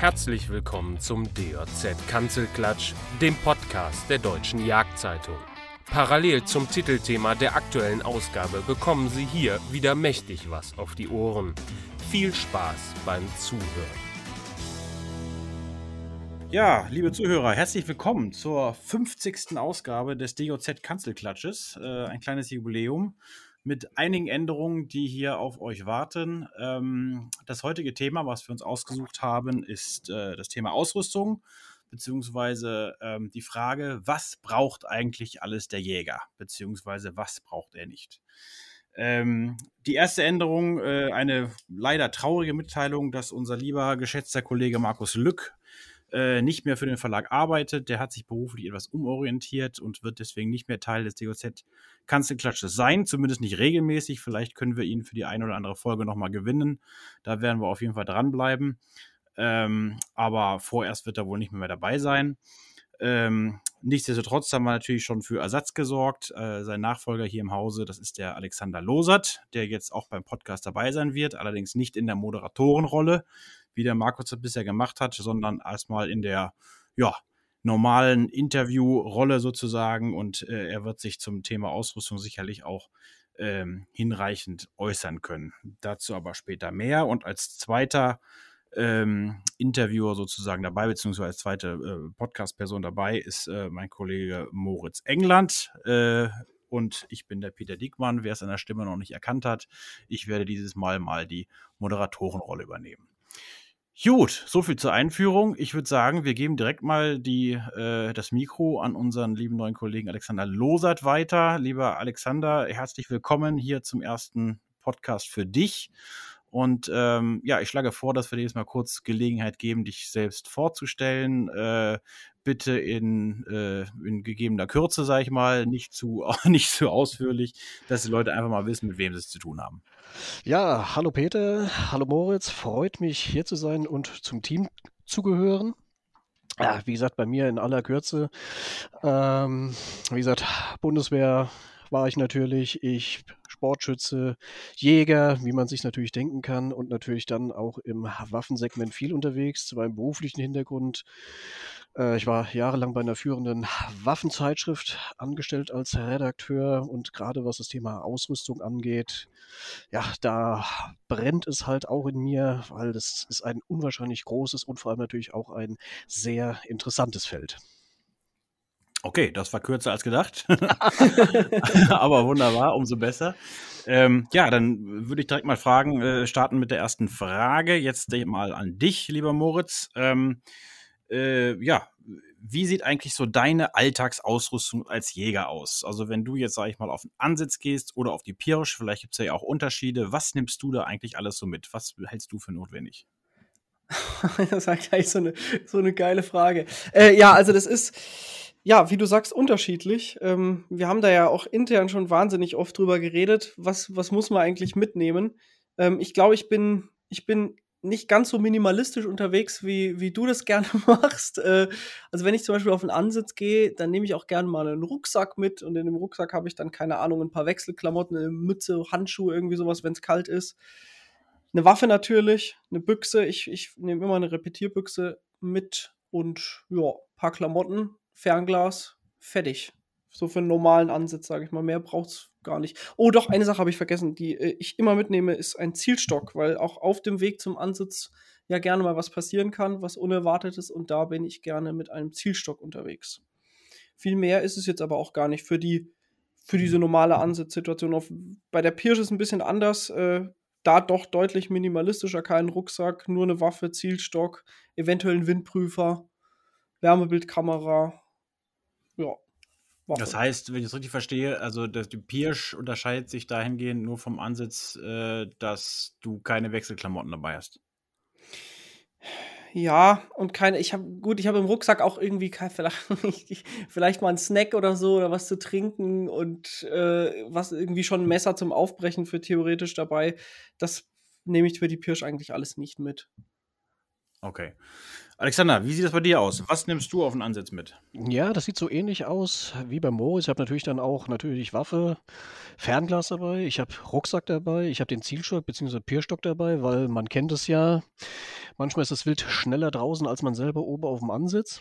Herzlich willkommen zum DJZ Kanzelklatsch, dem Podcast der Deutschen Jagdzeitung. Parallel zum Titelthema der aktuellen Ausgabe bekommen Sie hier wieder mächtig was auf die Ohren. Viel Spaß beim Zuhören. Ja, liebe Zuhörer, herzlich willkommen zur 50. Ausgabe des DJZ Kanzelklatsches. Äh, ein kleines Jubiläum mit einigen Änderungen, die hier auf euch warten. Ähm, das heutige Thema, was wir uns ausgesucht haben, ist äh, das Thema Ausrüstung, beziehungsweise ähm, die Frage, was braucht eigentlich alles der Jäger, beziehungsweise was braucht er nicht. Ähm, die erste Änderung, äh, eine leider traurige Mitteilung, dass unser lieber geschätzter Kollege Markus Lück äh, nicht mehr für den Verlag arbeitet. Der hat sich beruflich etwas umorientiert und wird deswegen nicht mehr Teil des DOZ Kanzelklatsches sein, zumindest nicht regelmäßig. Vielleicht können wir ihn für die eine oder andere Folge nochmal gewinnen. Da werden wir auf jeden Fall dranbleiben. Ähm, aber vorerst wird er wohl nicht mehr, dabei sein. Ähm, nichtsdestotrotz haben wir natürlich schon für Ersatz gesorgt. Äh, sein Nachfolger hier im Hause, das ist der Alexander Losert, der jetzt auch beim Podcast dabei sein wird, allerdings nicht in der Moderatorenrolle, wie der Markus das bisher gemacht hat, sondern erstmal in der, ja, normalen Interviewrolle sozusagen und äh, er wird sich zum Thema Ausrüstung sicherlich auch ähm, hinreichend äußern können. Dazu aber später mehr und als zweiter ähm, Interviewer sozusagen dabei, beziehungsweise als zweite äh, Podcast-Person dabei ist äh, mein Kollege Moritz England. Äh, und ich bin der Peter Diekmann, wer es an der Stimme noch nicht erkannt hat. Ich werde dieses Mal mal die Moderatorenrolle übernehmen. Gut, so viel zur Einführung. Ich würde sagen, wir geben direkt mal die, äh, das Mikro an unseren lieben neuen Kollegen Alexander Losert weiter. Lieber Alexander, herzlich willkommen hier zum ersten Podcast für dich. Und ähm, ja, ich schlage vor, dass wir dir jetzt mal kurz Gelegenheit geben, dich selbst vorzustellen. Äh, bitte in, äh, in gegebener Kürze, sage ich mal, nicht zu, nicht zu ausführlich, dass die Leute einfach mal wissen, mit wem sie es zu tun haben. Ja, hallo Peter, hallo Moritz, freut mich hier zu sein und zum Team zu gehören. Ja, wie gesagt, bei mir in aller Kürze. Ähm, wie gesagt, Bundeswehr war ich natürlich, ich Sportschütze, Jäger, wie man sich natürlich denken kann und natürlich dann auch im Waffensegment viel unterwegs, zu meinem beruflichen Hintergrund äh, ich war jahrelang bei einer führenden Waffenzeitschrift angestellt als Redakteur und gerade was das Thema Ausrüstung angeht, ja, da brennt es halt auch in mir, weil das ist ein unwahrscheinlich großes und vor allem natürlich auch ein sehr interessantes Feld. Okay, das war kürzer als gedacht. Aber wunderbar, umso besser. Ähm, ja, dann würde ich direkt mal fragen, äh, starten mit der ersten Frage. Jetzt mal an dich, lieber Moritz. Ähm, äh, ja, wie sieht eigentlich so deine Alltagsausrüstung als Jäger aus? Also wenn du jetzt, sag ich mal, auf den Ansitz gehst oder auf die Pirsch, vielleicht gibt es ja auch Unterschiede. Was nimmst du da eigentlich alles so mit? Was hältst du für notwendig? das war gleich so eine, so eine geile Frage. Äh, ja, also das ist, ja, wie du sagst, unterschiedlich. Ähm, wir haben da ja auch intern schon wahnsinnig oft drüber geredet. Was, was muss man eigentlich mitnehmen? Ähm, ich glaube, ich bin, ich bin nicht ganz so minimalistisch unterwegs, wie, wie du das gerne machst. Äh, also wenn ich zum Beispiel auf einen Ansitz gehe, dann nehme ich auch gerne mal einen Rucksack mit und in dem Rucksack habe ich dann, keine Ahnung, ein paar Wechselklamotten, eine Mütze, Handschuhe, irgendwie sowas, wenn es kalt ist. Eine Waffe natürlich, eine Büchse. Ich, ich nehme immer eine Repetierbüchse mit und ja, paar Klamotten, Fernglas, fertig. So für einen normalen Ansitz, sage ich mal. Mehr braucht es gar nicht. Oh, doch, eine Sache habe ich vergessen, die äh, ich immer mitnehme, ist ein Zielstock, weil auch auf dem Weg zum Ansitz ja gerne mal was passieren kann, was Unerwartetes und da bin ich gerne mit einem Zielstock unterwegs. Viel mehr ist es jetzt aber auch gar nicht für die für diese normale Ansitzsituation. Bei der Pirsch ist es ein bisschen anders. Äh, da doch deutlich minimalistischer, kein Rucksack, nur eine Waffe, Zielstock, eventuell ein Windprüfer, Wärmebildkamera. Woche. Das heißt, wenn ich es richtig verstehe, also das, die Pirsch unterscheidet sich dahingehend nur vom Ansatz, äh, dass du keine Wechselklamotten dabei hast. Ja, und keine, ich habe, gut, ich habe im Rucksack auch irgendwie kein, vielleicht, vielleicht mal einen Snack oder so oder was zu trinken und äh, was irgendwie schon ein Messer zum Aufbrechen für theoretisch dabei. Das nehme ich für die Pirsch eigentlich alles nicht mit. Okay. Alexander, wie sieht das bei dir aus? Was nimmst du auf den Ansatz mit? Ja, das sieht so ähnlich aus wie bei Moritz. Ich habe natürlich dann auch natürlich Waffe, Fernglas dabei, ich habe Rucksack dabei, ich habe den Zielstock bzw. Pierstock dabei, weil man kennt es ja. Manchmal ist das Wild schneller draußen als man selber oben auf dem Ansitz.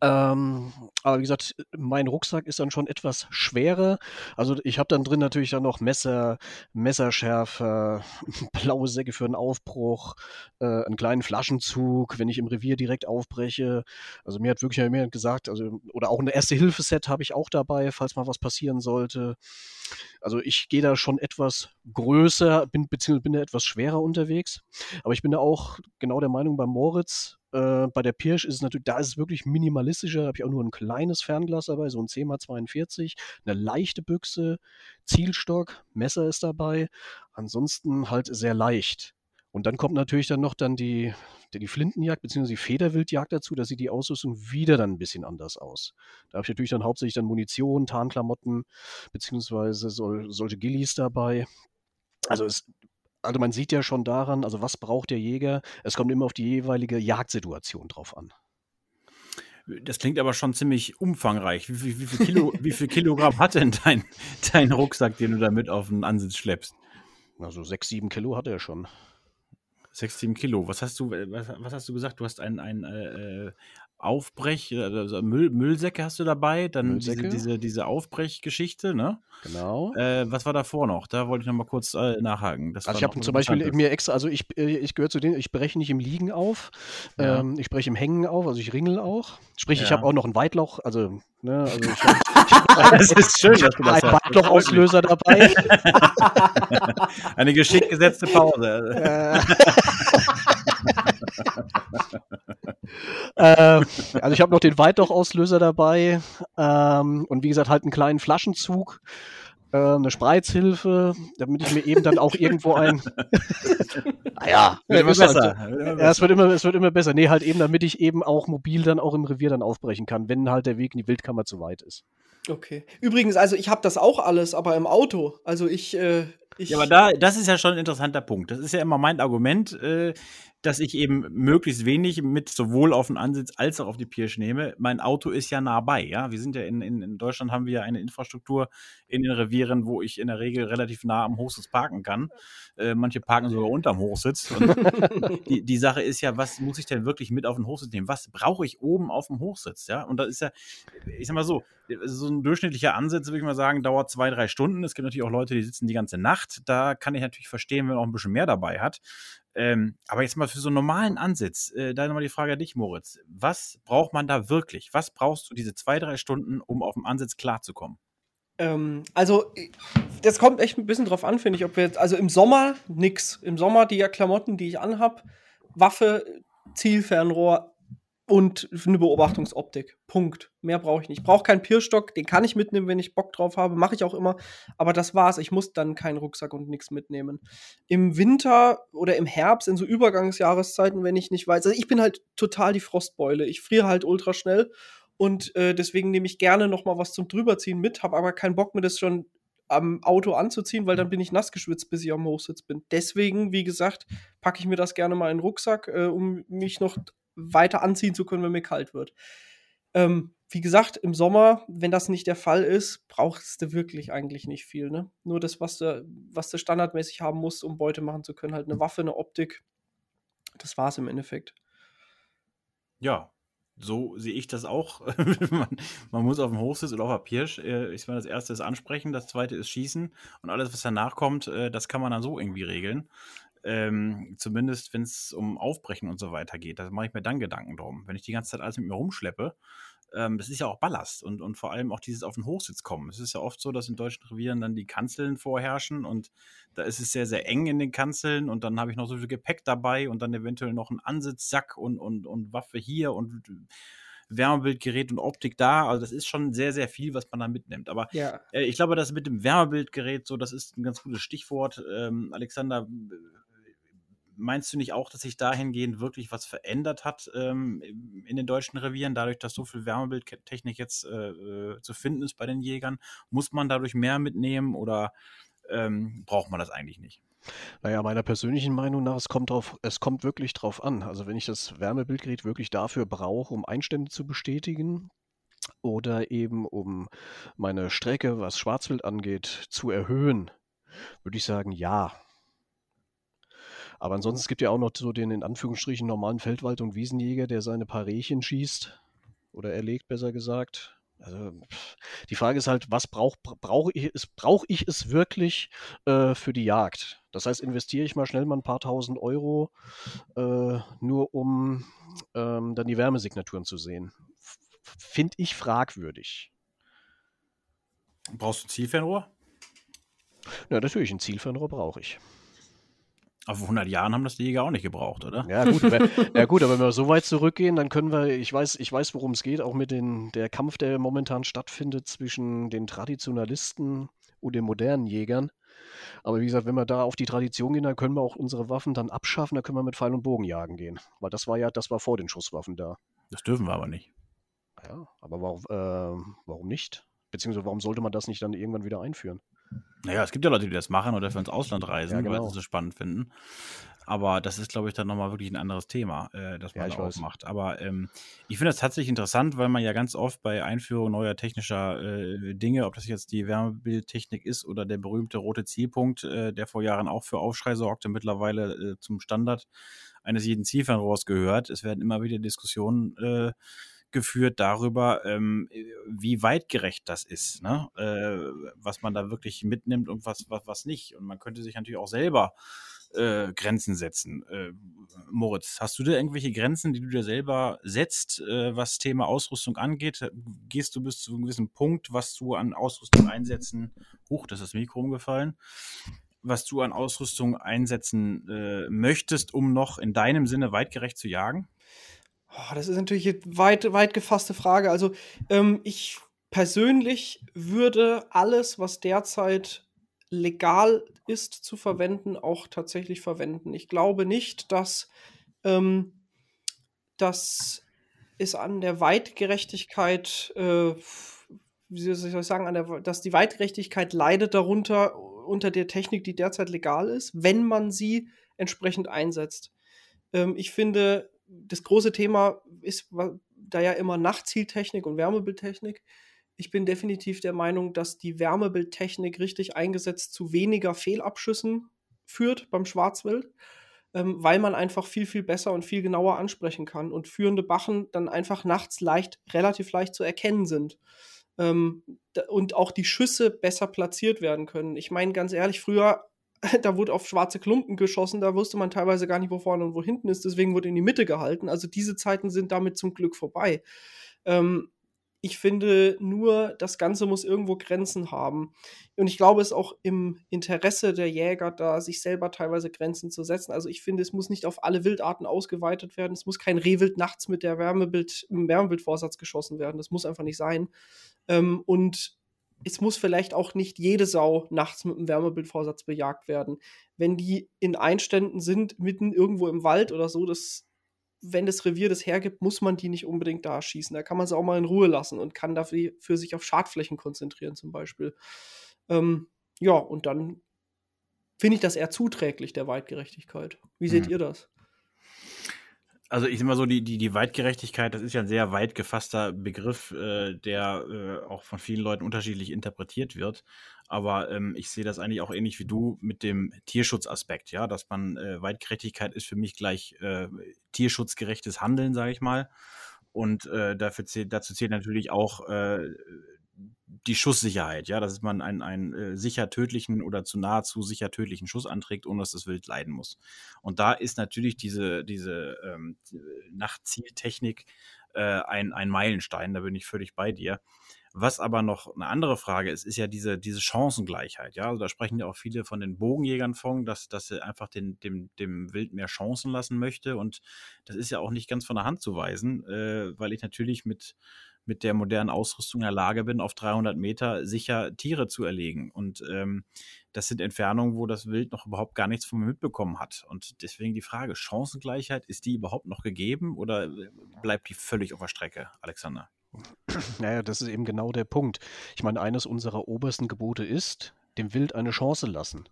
Ähm, aber wie gesagt, mein Rucksack ist dann schon etwas schwerer. Also ich habe dann drin natürlich dann noch Messer, Messerschärfer, blaue Säcke für einen Aufbruch, äh, einen kleinen Flaschenzug, wenn ich im Revier direkt aufbreche. Also mir hat wirklich jemand gesagt, also oder auch ein Erste-Hilfe-Set habe ich auch dabei, falls mal was passieren sollte. Also ich gehe da schon etwas größer, bin beziehungsweise bin da etwas schwerer unterwegs. Aber ich bin da auch genau der Meinung bei Moritz, äh, bei der Pirsch ist es natürlich, da ist es wirklich minimalistischer. Da habe ich auch nur ein kleines Fernglas dabei, so ein 10x42, eine leichte Büchse, Zielstock, Messer ist dabei. Ansonsten halt sehr leicht. Und dann kommt natürlich dann noch dann die, die Flintenjagd bzw. die Federwildjagd dazu. Da sieht die Ausrüstung wieder dann ein bisschen anders aus. Da habe ich natürlich dann hauptsächlich dann Munition, Tarnklamotten sol solche Gillis dabei. Also es also man sieht ja schon daran, also was braucht der Jäger? Es kommt immer auf die jeweilige Jagdsituation drauf an. Das klingt aber schon ziemlich umfangreich. Wie, wie, wie, viel, Kilo, wie viel Kilogramm hat denn dein, dein Rucksack, den du damit auf den Ansitz schleppst? Also sechs, sieben Kilo hat er schon. Sechs, sieben Kilo. Was hast du, was, was hast du gesagt? Du hast ein, ein äh, äh Aufbrech, also Müll, Müllsäcke hast du dabei, dann diese, diese, diese Aufbrechgeschichte, ne? Genau. Äh, was war davor noch? Da wollte ich noch mal kurz äh, nachhaken. Das also ich habe zum Beispiel mir extra, also ich, äh, ich gehöre zu denen, ich breche nicht im Liegen auf, ja. ähm, ich breche im Hängen auf, also ich ringel auch. Sprich, ja. ich habe auch noch ein Weitlauch, also, ne, also ich hab, das ist schön, dass du das Ein Weitlochauslöser dabei. Eine geschickt gesetzte Pause. Äh. also ich habe noch den Weitlochauslöser dabei ähm, und wie gesagt halt einen kleinen Flaschenzug, äh, eine Spreizhilfe, damit ich mir eben dann auch irgendwo ein naja, wird immer besser. Ja, es wird immer, es wird immer besser. Nee, halt eben, damit ich eben auch mobil dann auch im Revier dann aufbrechen kann, wenn halt der Weg in die Wildkammer zu weit ist. Okay. Übrigens, also ich habe das auch alles, aber im Auto. Also ich, äh, ich ja, aber da, das ist ja schon ein interessanter Punkt. Das ist ja immer mein Argument. Äh, dass ich eben möglichst wenig mit sowohl auf den Ansitz als auch auf die Pirsch nehme. Mein Auto ist ja nah bei, ja. Wir sind ja in, in, in Deutschland haben wir ja eine Infrastruktur in den Revieren, wo ich in der Regel relativ nah am Hochsitz parken kann. Äh, manche parken sogar unterm Hochsitz. Die, die Sache ist ja, was muss ich denn wirklich mit auf den Hochsitz nehmen? Was brauche ich oben auf dem Hochsitz, ja? Und da ist ja, ich sag mal so, so ein durchschnittlicher Ansitz, würde ich mal sagen, dauert zwei, drei Stunden. Es gibt natürlich auch Leute, die sitzen die ganze Nacht. Da kann ich natürlich verstehen, wenn man auch ein bisschen mehr dabei hat. Ähm, aber jetzt mal für so einen normalen Ansitz, äh, da nochmal die Frage an dich, Moritz. Was braucht man da wirklich? Was brauchst du diese zwei, drei Stunden, um auf dem Ansitz klarzukommen? Ähm, also, das kommt echt ein bisschen drauf an, finde ich, ob wir jetzt, also im Sommer nix. Im Sommer die Klamotten, die ich anhab, Waffe, Zielfernrohr, und eine Beobachtungsoptik. Punkt. Mehr brauche ich nicht. Ich brauche keinen Pierstock, den kann ich mitnehmen, wenn ich Bock drauf habe. Mache ich auch immer. Aber das war's. Ich muss dann keinen Rucksack und nichts mitnehmen. Im Winter oder im Herbst, in so Übergangsjahreszeiten, wenn ich nicht weiß. Also ich bin halt total die Frostbeule. Ich friere halt ultra schnell. Und äh, deswegen nehme ich gerne noch mal was zum Drüberziehen mit, habe aber keinen Bock mir das schon am Auto anzuziehen, weil dann bin ich nass geschwitzt, bis ich am Hochsitz bin. Deswegen, wie gesagt, packe ich mir das gerne mal in den Rucksack, äh, um mich noch weiter anziehen zu können, wenn mir kalt wird. Ähm, wie gesagt, im Sommer, wenn das nicht der Fall ist, brauchst du wirklich eigentlich nicht viel. Ne? Nur das, was du, was du standardmäßig haben musst, um Beute machen zu können. Halt eine Waffe, eine Optik. Das war's im Endeffekt. Ja, so sehe ich das auch. man, man, muss auf dem Hochsitz oder auf der Pirsch, äh, ich meine, das erste ist ansprechen, das zweite ist schießen und alles, was danach kommt, äh, das kann man dann so irgendwie regeln. Ähm, zumindest wenn es um Aufbrechen und so weiter geht, da mache ich mir dann Gedanken drum. Wenn ich die ganze Zeit alles mit mir rumschleppe, ähm, das ist ja auch Ballast und, und vor allem auch dieses auf den Hochsitz kommen. Es ist ja oft so, dass in deutschen Revieren dann die Kanzeln vorherrschen und da ist es sehr, sehr eng in den Kanzeln und dann habe ich noch so viel Gepäck dabei und dann eventuell noch einen Ansitzsack und, und, und Waffe hier und Wärmebildgerät und Optik da. Also das ist schon sehr, sehr viel, was man da mitnimmt. Aber ja. äh, ich glaube, das mit dem Wärmebildgerät, so, das ist ein ganz gutes Stichwort. Ähm, Alexander, meinst du nicht auch, dass sich dahingehend wirklich was verändert hat ähm, in den deutschen Revieren, dadurch, dass so viel Wärmebildtechnik jetzt äh, äh, zu finden ist bei den Jägern? Muss man dadurch mehr mitnehmen oder ähm, braucht man das eigentlich nicht? Naja, meiner persönlichen Meinung nach, es kommt, drauf, es kommt wirklich drauf an. Also wenn ich das Wärmebildgerät wirklich dafür brauche, um Einstände zu bestätigen, oder eben um meine Strecke, was Schwarzwild angeht, zu erhöhen, würde ich sagen, ja, Aber ansonsten es gibt ja auch noch so den in Anführungsstrichen normalen Feldwald- und Wiesenjäger, der seine paar Rehchen schießt oder erlegt, besser gesagt. Also die Frage ist halt, was brauche brauch ich, es, brauch ich es wirklich äh, für die Jagd? Das heißt, investiere ich mal schnell mal ein paar tausend Euro, äh, nur um ähm, dann die Wärmesignaturen zu sehen. Finde ich fragwürdig. Brauchst du ein Zielfernrohr? Ja, natürlich, ein Zielfernrohr brauche ich. Aber vor 100 Jahren haben das die Jäger auch nicht gebraucht, oder? Ja gut, ja, gut aber wenn wir so weit zurückgehen, dann können wir, ich weiß, ich weiß worum es geht, auch mit den, der Kampf, der momentan stattfindet zwischen den Traditionalisten und den modernen Jägern. Aber wie gesagt, wenn wir da auf die Tradition gehen, dann können wir auch unsere Waffen dann abschaffen, dann können wir mit Pfeil und Bogen jagen gehen. Weil das war ja, das war vor den Schusswaffen da. Das dürfen wir aber nicht. Ja, aber warum, äh, warum nicht? Beziehungsweise warum sollte man das nicht dann irgendwann wieder einführen? Naja, es gibt ja Leute, die das machen oder für ins Ausland reisen, Ja, genau. weil sie es so spannend finden. Aber das ist, glaube ich, dann nochmal wirklich ein anderes Thema, äh, das man Ja, da macht. Aber ähm, ich finde das tatsächlich interessant, weil man ja ganz oft bei Einführung neuer technischer äh, Dinge, ob das jetzt die Wärmebildtechnik ist oder der berühmte rote Zielpunkt, äh, der vor Jahren auch für Aufschrei sorgte, mittlerweile äh, zum Standard eines jeden Zielfernrohrs gehört. Es werden immer wieder Diskussionen äh, geführt darüber, ähm, wie weitgerecht das ist, ne? äh, was man da wirklich mitnimmt und was, was, was nicht. Und man könnte sich natürlich auch selber äh, Grenzen setzen. Äh, Moritz, hast du da irgendwelche Grenzen, die du dir selber setzt, äh, was Thema Ausrüstung angeht? Gehst du bis zu einem gewissen Punkt, was du an Ausrüstung einsetzen, huch, das ist das Mikro umgefallen, was du an Ausrüstung einsetzen äh, möchtest, um noch in deinem Sinne weitgerecht zu jagen? Oh, das ist natürlich eine weit, weit gefasste Frage. Also ähm, ich persönlich würde alles, was derzeit legal ist zu verwenden, auch tatsächlich verwenden. Ich glaube nicht, dass, ähm, dass es an der Weitgerechtigkeit, äh, wie soll ich sagen, an der, dass die Weitgerechtigkeit leidet darunter, unter der Technik, die derzeit legal ist, wenn man sie entsprechend einsetzt. Ähm, ich finde, das große Thema ist da ja immer Nachtzieltechnik und Wärmebildtechnik. Ich bin definitiv der Meinung, dass die Wärmebildtechnik richtig eingesetzt zu weniger Fehlabschüssen führt beim Schwarzwild, ähm, weil man einfach viel, viel besser und viel genauer ansprechen kann und führende Bachen dann einfach nachts leicht, relativ leicht zu erkennen sind. Ähm, und auch die Schüsse besser platziert werden können. Ich meine, ganz ehrlich, früher da wurde auf schwarze Klumpen geschossen, da wusste man teilweise gar nicht, wo vorne und wo hinten ist, deswegen wurde in die Mitte gehalten. Also diese Zeiten sind damit zum Glück vorbei. Ähm, ich finde nur, das Ganze muss irgendwo Grenzen haben. Und ich glaube, es ist auch im Interesse der Jäger, da sich selber teilweise Grenzen zu setzen. Also ich finde, es muss nicht auf alle Wildarten ausgeweitet werden. Es muss kein Rehwild nachts mit der Wärmebild, Wärmebildvorsatz geschossen werden. Das muss einfach nicht sein. Ähm, und es muss vielleicht auch nicht jede Sau nachts mit einem Wärmebildvorsatz bejagt werden. Wenn die in Einständen sind, mitten irgendwo im Wald oder so, das, wenn das Revier das hergibt, muss man die nicht unbedingt da schießen. Da kann man sie auch mal in Ruhe lassen und kann dafür für sich auf Schadflächen konzentrieren, zum Beispiel. Ähm, ja, und dann finde ich das eher zuträglich der Weitgerechtigkeit. Wie seht Mhm. ihr das? Also ich sag mal so, die, die, die Weitgerechtigkeit, das ist ja ein sehr weit gefasster Begriff, äh, der äh, auch von vielen Leuten unterschiedlich interpretiert wird. Aber ähm, ich sehe das eigentlich auch ähnlich wie du mit dem Tierschutzaspekt, ja, dass man äh, Weitgerechtigkeit ist für mich gleich äh, tierschutzgerechtes Handeln, sage ich mal. Und äh, dafür zählt, dazu zählt natürlich auch äh, die Schusssicherheit, ja, dass man einen, einen äh, sicher tödlichen oder zu nahezu sicher tödlichen Schuss anträgt, ohne dass das Wild leiden muss. Und da ist natürlich diese, diese ähm, Nachtzieltechnik äh, ein, ein Meilenstein, da bin ich völlig bei dir. Was aber noch eine andere Frage ist, ist ja diese, diese Chancengleichheit. Ja, also da sprechen ja auch viele von den Bogenjägern von, dass, dass sie einfach den, dem, dem Wild mehr Chancen lassen möchte. Und das ist ja auch nicht ganz von der Hand zu weisen, äh, weil ich natürlich mit, mit der modernen Ausrüstung in der Lage bin, auf 300 Meter sicher Tiere zu erlegen. Und ähm, das sind Entfernungen, wo das Wild noch überhaupt gar nichts von mir mitbekommen hat. Und deswegen die Frage, Chancengleichheit, ist die überhaupt noch gegeben oder äh, bleibt die völlig auf der Strecke, Alexander? Naja, das ist eben genau der Punkt. Ich meine, eines unserer obersten Gebote ist, dem Wild eine Chance lassen.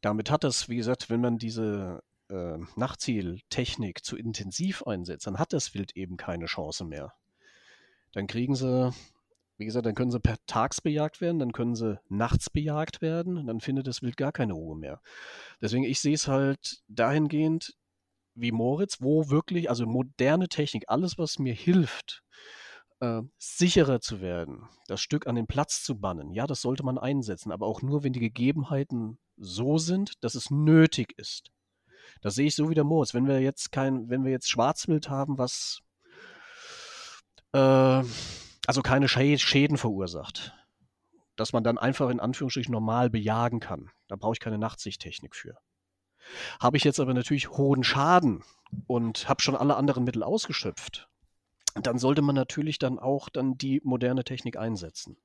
Damit hat es, wie gesagt, wenn man diese äh, Nachtzieltechnik zu intensiv einsetzt, dann hat das Wild eben keine Chance mehr. Dann kriegen sie Wie gesagt, dann können sie per tags bejagt werden, dann können sie nachts bejagt werden dann findet das Wild gar keine Ruhe mehr. Deswegen, ich sehe es halt dahingehend wie Moritz, wo wirklich, also moderne Technik, alles, was mir hilft, äh, sicherer zu werden, das Stück an den Platz zu bannen, ja, das sollte man einsetzen, aber auch nur, wenn die Gegebenheiten so sind, dass es nötig ist. Das sehe ich so wie der Moritz. Wenn wir jetzt kein, wenn wir jetzt Schwarzwild haben, was äh, also keine Schäden verursacht. Dass man dann einfach in Anführungsstrichen normal bejagen kann. Da brauche ich keine Nachtsichttechnik für. Habe ich jetzt aber natürlich hohen Schaden und habe schon alle anderen Mittel ausgeschöpft, dann sollte man natürlich dann auch dann die moderne Technik einsetzen.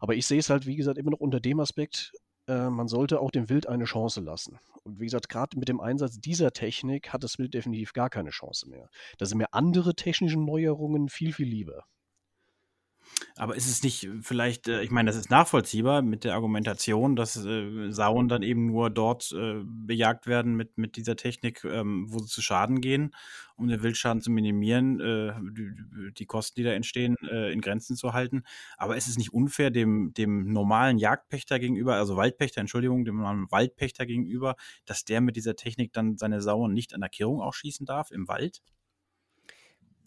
Aber ich sehe es halt, wie gesagt, immer noch unter dem Aspekt, äh, man sollte auch dem Wild eine Chance lassen. Und wie gesagt, gerade mit dem Einsatz dieser Technik hat das Wild definitiv gar keine Chance mehr. Da sind mir andere technische Neuerungen viel, viel lieber. Aber ist es nicht vielleicht, äh, ich meine, das ist nachvollziehbar mit der Argumentation, dass äh, Sauen dann eben nur dort äh, bejagt werden mit, mit dieser Technik, ähm, wo sie zu Schaden gehen, um den Wildschaden zu minimieren, äh, die, die, Kosten, die da entstehen, äh, in Grenzen zu halten. Aber ist es nicht unfair dem, dem normalen Jagdpächter gegenüber, also Waldpächter, Entschuldigung, dem normalen Waldpächter gegenüber, dass der mit dieser Technik dann seine Sauen nicht an der Kehrung auch schießen darf im Wald?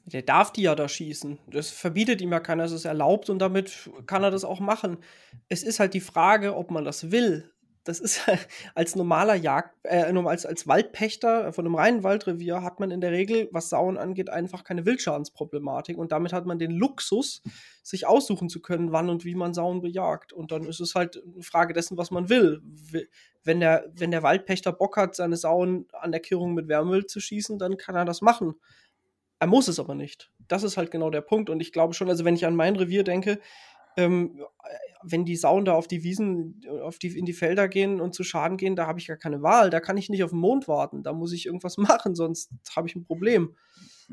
Der darf die ja da schießen. Das verbietet ihm ja keiner, es ist erlaubt und damit kann er das auch machen. Es ist halt die Frage, ob man das will. Das ist als normaler Jagd, äh, als, als Waldpächter von einem reinen Waldrevier hat man in der Regel, was Sauen angeht, einfach keine Wildschadensproblematik und damit hat man den Luxus, sich aussuchen zu können, wann und wie man Sauen bejagt. Und dann ist es halt eine Frage dessen, was man will. Wenn der, wenn der Waldpächter Bock hat, seine Sauen an der Kirrung mit Wärmwild zu schießen, dann kann er das machen. Er muss es aber nicht. Das ist halt genau der Punkt. Und ich glaube schon, also wenn ich an mein Revier denke, ähm, wenn die Sauen da auf die Wiesen, auf die, in die Felder gehen und zu Schaden gehen, da habe ich gar keine Wahl. Da kann ich nicht auf den Mond warten. Da muss ich irgendwas machen, sonst habe ich ein Problem.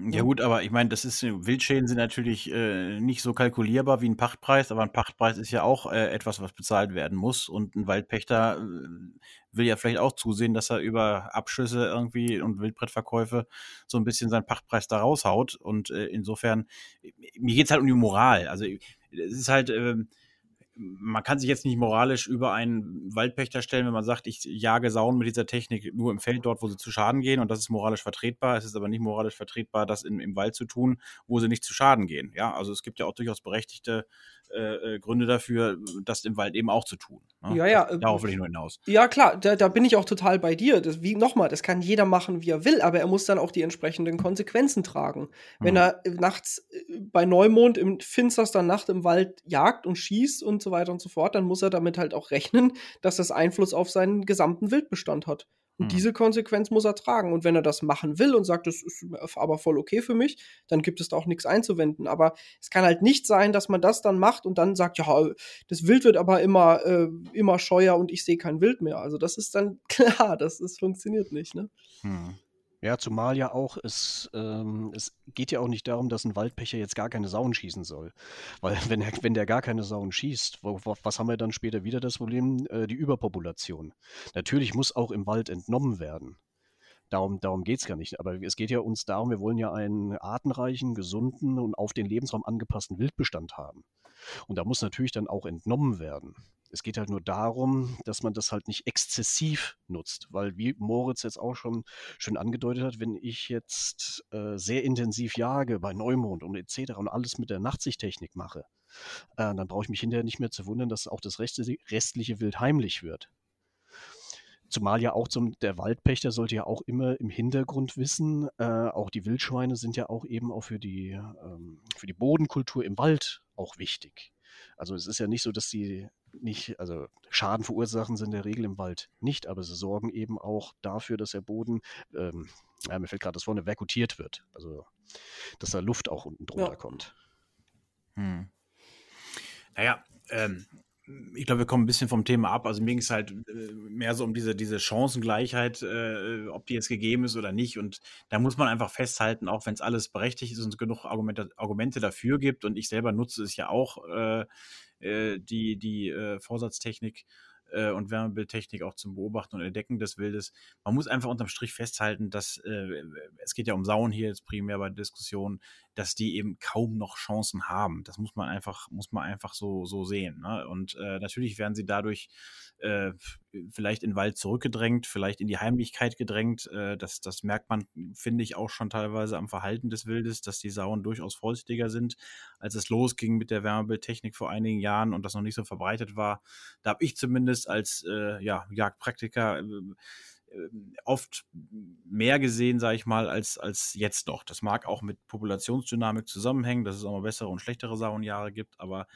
Ja gut, aber ich meine, das ist Wildschäden sind natürlich äh, nicht so kalkulierbar wie ein Pachtpreis, aber ein Pachtpreis ist ja auch äh, etwas, was bezahlt werden muss. Und ein Waldpächter äh, will ja vielleicht auch zusehen, dass er über Abschüsse irgendwie und Wildbrettverkäufe so ein bisschen seinen Pachtpreis da raushaut. Und äh, insofern mir geht's halt um die Moral. Also es ist halt ähm, man kann sich jetzt nicht moralisch über einen Waldpächter stellen, wenn man sagt, ich jage Sauen mit dieser Technik nur im Feld dort, wo sie zu Schaden gehen und das ist moralisch vertretbar. Es ist aber nicht moralisch vertretbar, das in, im Wald zu tun, wo sie nicht zu Schaden gehen. Ja, also es gibt ja auch durchaus berechtigte äh, äh, Gründe dafür, das im Wald eben auch zu tun. Ne? Ja, ja. Darauf will ich nur hinaus. Ja, klar, da, da bin ich auch total bei dir. Das, wie nochmal, das kann jeder machen, wie er will, aber er muss dann auch die entsprechenden Konsequenzen tragen. Wenn hm. er nachts äh, bei Neumond im finsterster Nacht im Wald jagt und schießt und so weiter und so fort, dann muss er damit halt auch rechnen, dass das Einfluss auf seinen gesamten Wildbestand hat. Und mhm. diese Konsequenz muss er tragen. Und wenn er das machen will und sagt, das ist aber voll okay für mich, dann gibt es da auch nichts einzuwenden. Aber es kann halt nicht sein, dass man das dann macht und dann sagt, ja, das Wild wird aber immer, äh, immer scheuer und ich sehe kein Wild mehr. Also das ist dann klar, das, das funktioniert nicht. Ne? Mhm. Ja, zumal ja auch, es, ähm, es geht ja auch nicht darum, dass ein Waldpächer jetzt gar keine Sauen schießen soll. Weil wenn, er, wenn der gar keine Sauen schießt, wo, wo, was haben wir dann später wieder das Problem? Äh, die Überpopulation. Natürlich muss auch im Wald entnommen werden. Darum, darum geht es gar nicht. Aber es geht ja uns darum, wir wollen ja einen artenreichen, gesunden und auf den Lebensraum angepassten Wildbestand haben. Und da muss natürlich dann auch entnommen werden. Es geht halt nur darum, dass man das halt nicht exzessiv nutzt, weil wie Moritz jetzt auch schon schön angedeutet hat, wenn ich jetzt äh, sehr intensiv jage bei Neumond und etc. und alles mit der Nachtsichttechnik mache, äh, dann brauche ich mich hinterher nicht mehr zu wundern, dass auch das restliche Wild heimlich wird. Zumal ja auch zum, der Waldpächter sollte ja auch immer im Hintergrund wissen, äh, auch die Wildschweine sind ja auch eben auch für die, ähm, für die Bodenkultur im Wald auch wichtig. Also es ist ja nicht so, dass sie nicht, also Schaden verursachen sie in der Regel im Wald nicht, aber sie sorgen eben auch dafür, dass der Boden, ähm, ja, mir fällt gerade das vorne, verkutiert wird. Also, dass da Luft auch unten drunter ja. kommt. Hm. Naja, ähm, ich glaube, wir kommen ein bisschen vom Thema ab. Also mir ging es halt äh, mehr so um diese, diese Chancengleichheit, äh, ob die jetzt gegeben ist oder nicht. Und da muss man einfach festhalten, auch wenn es alles berechtigt ist und es genug Argumente, Argumente dafür gibt. Und ich selber nutze es ja auch. Äh, äh, die, die äh, Vorsatztechnik äh, und Wärmebildtechnik auch zum Beobachten und Entdecken des Wildes. Man muss einfach unterm Strich festhalten, dass äh, es geht ja um Sauen hier jetzt primär bei der Diskussion, dass die eben kaum noch Chancen haben. Das muss man einfach, muss man einfach so, so sehen. Ne? Und äh, natürlich werden sie dadurch äh, vielleicht in den Wald zurückgedrängt, vielleicht in die Heimlichkeit gedrängt. Äh, das, das merkt man, finde ich, auch schon teilweise am Verhalten des Wildes, dass die Sauen durchaus vorsichtiger sind, als es losging mit der Wärmebildtechnik vor einigen Jahren und das noch nicht so verbreitet war. Da habe ich zumindest als äh, ja, Jagdpraktiker äh, oft mehr gesehen, sage ich mal, als, als jetzt noch. Das mag auch mit Populationsdynamik zusammenhängen, dass es auch mal bessere und schlechtere Sauenjahre gibt, aber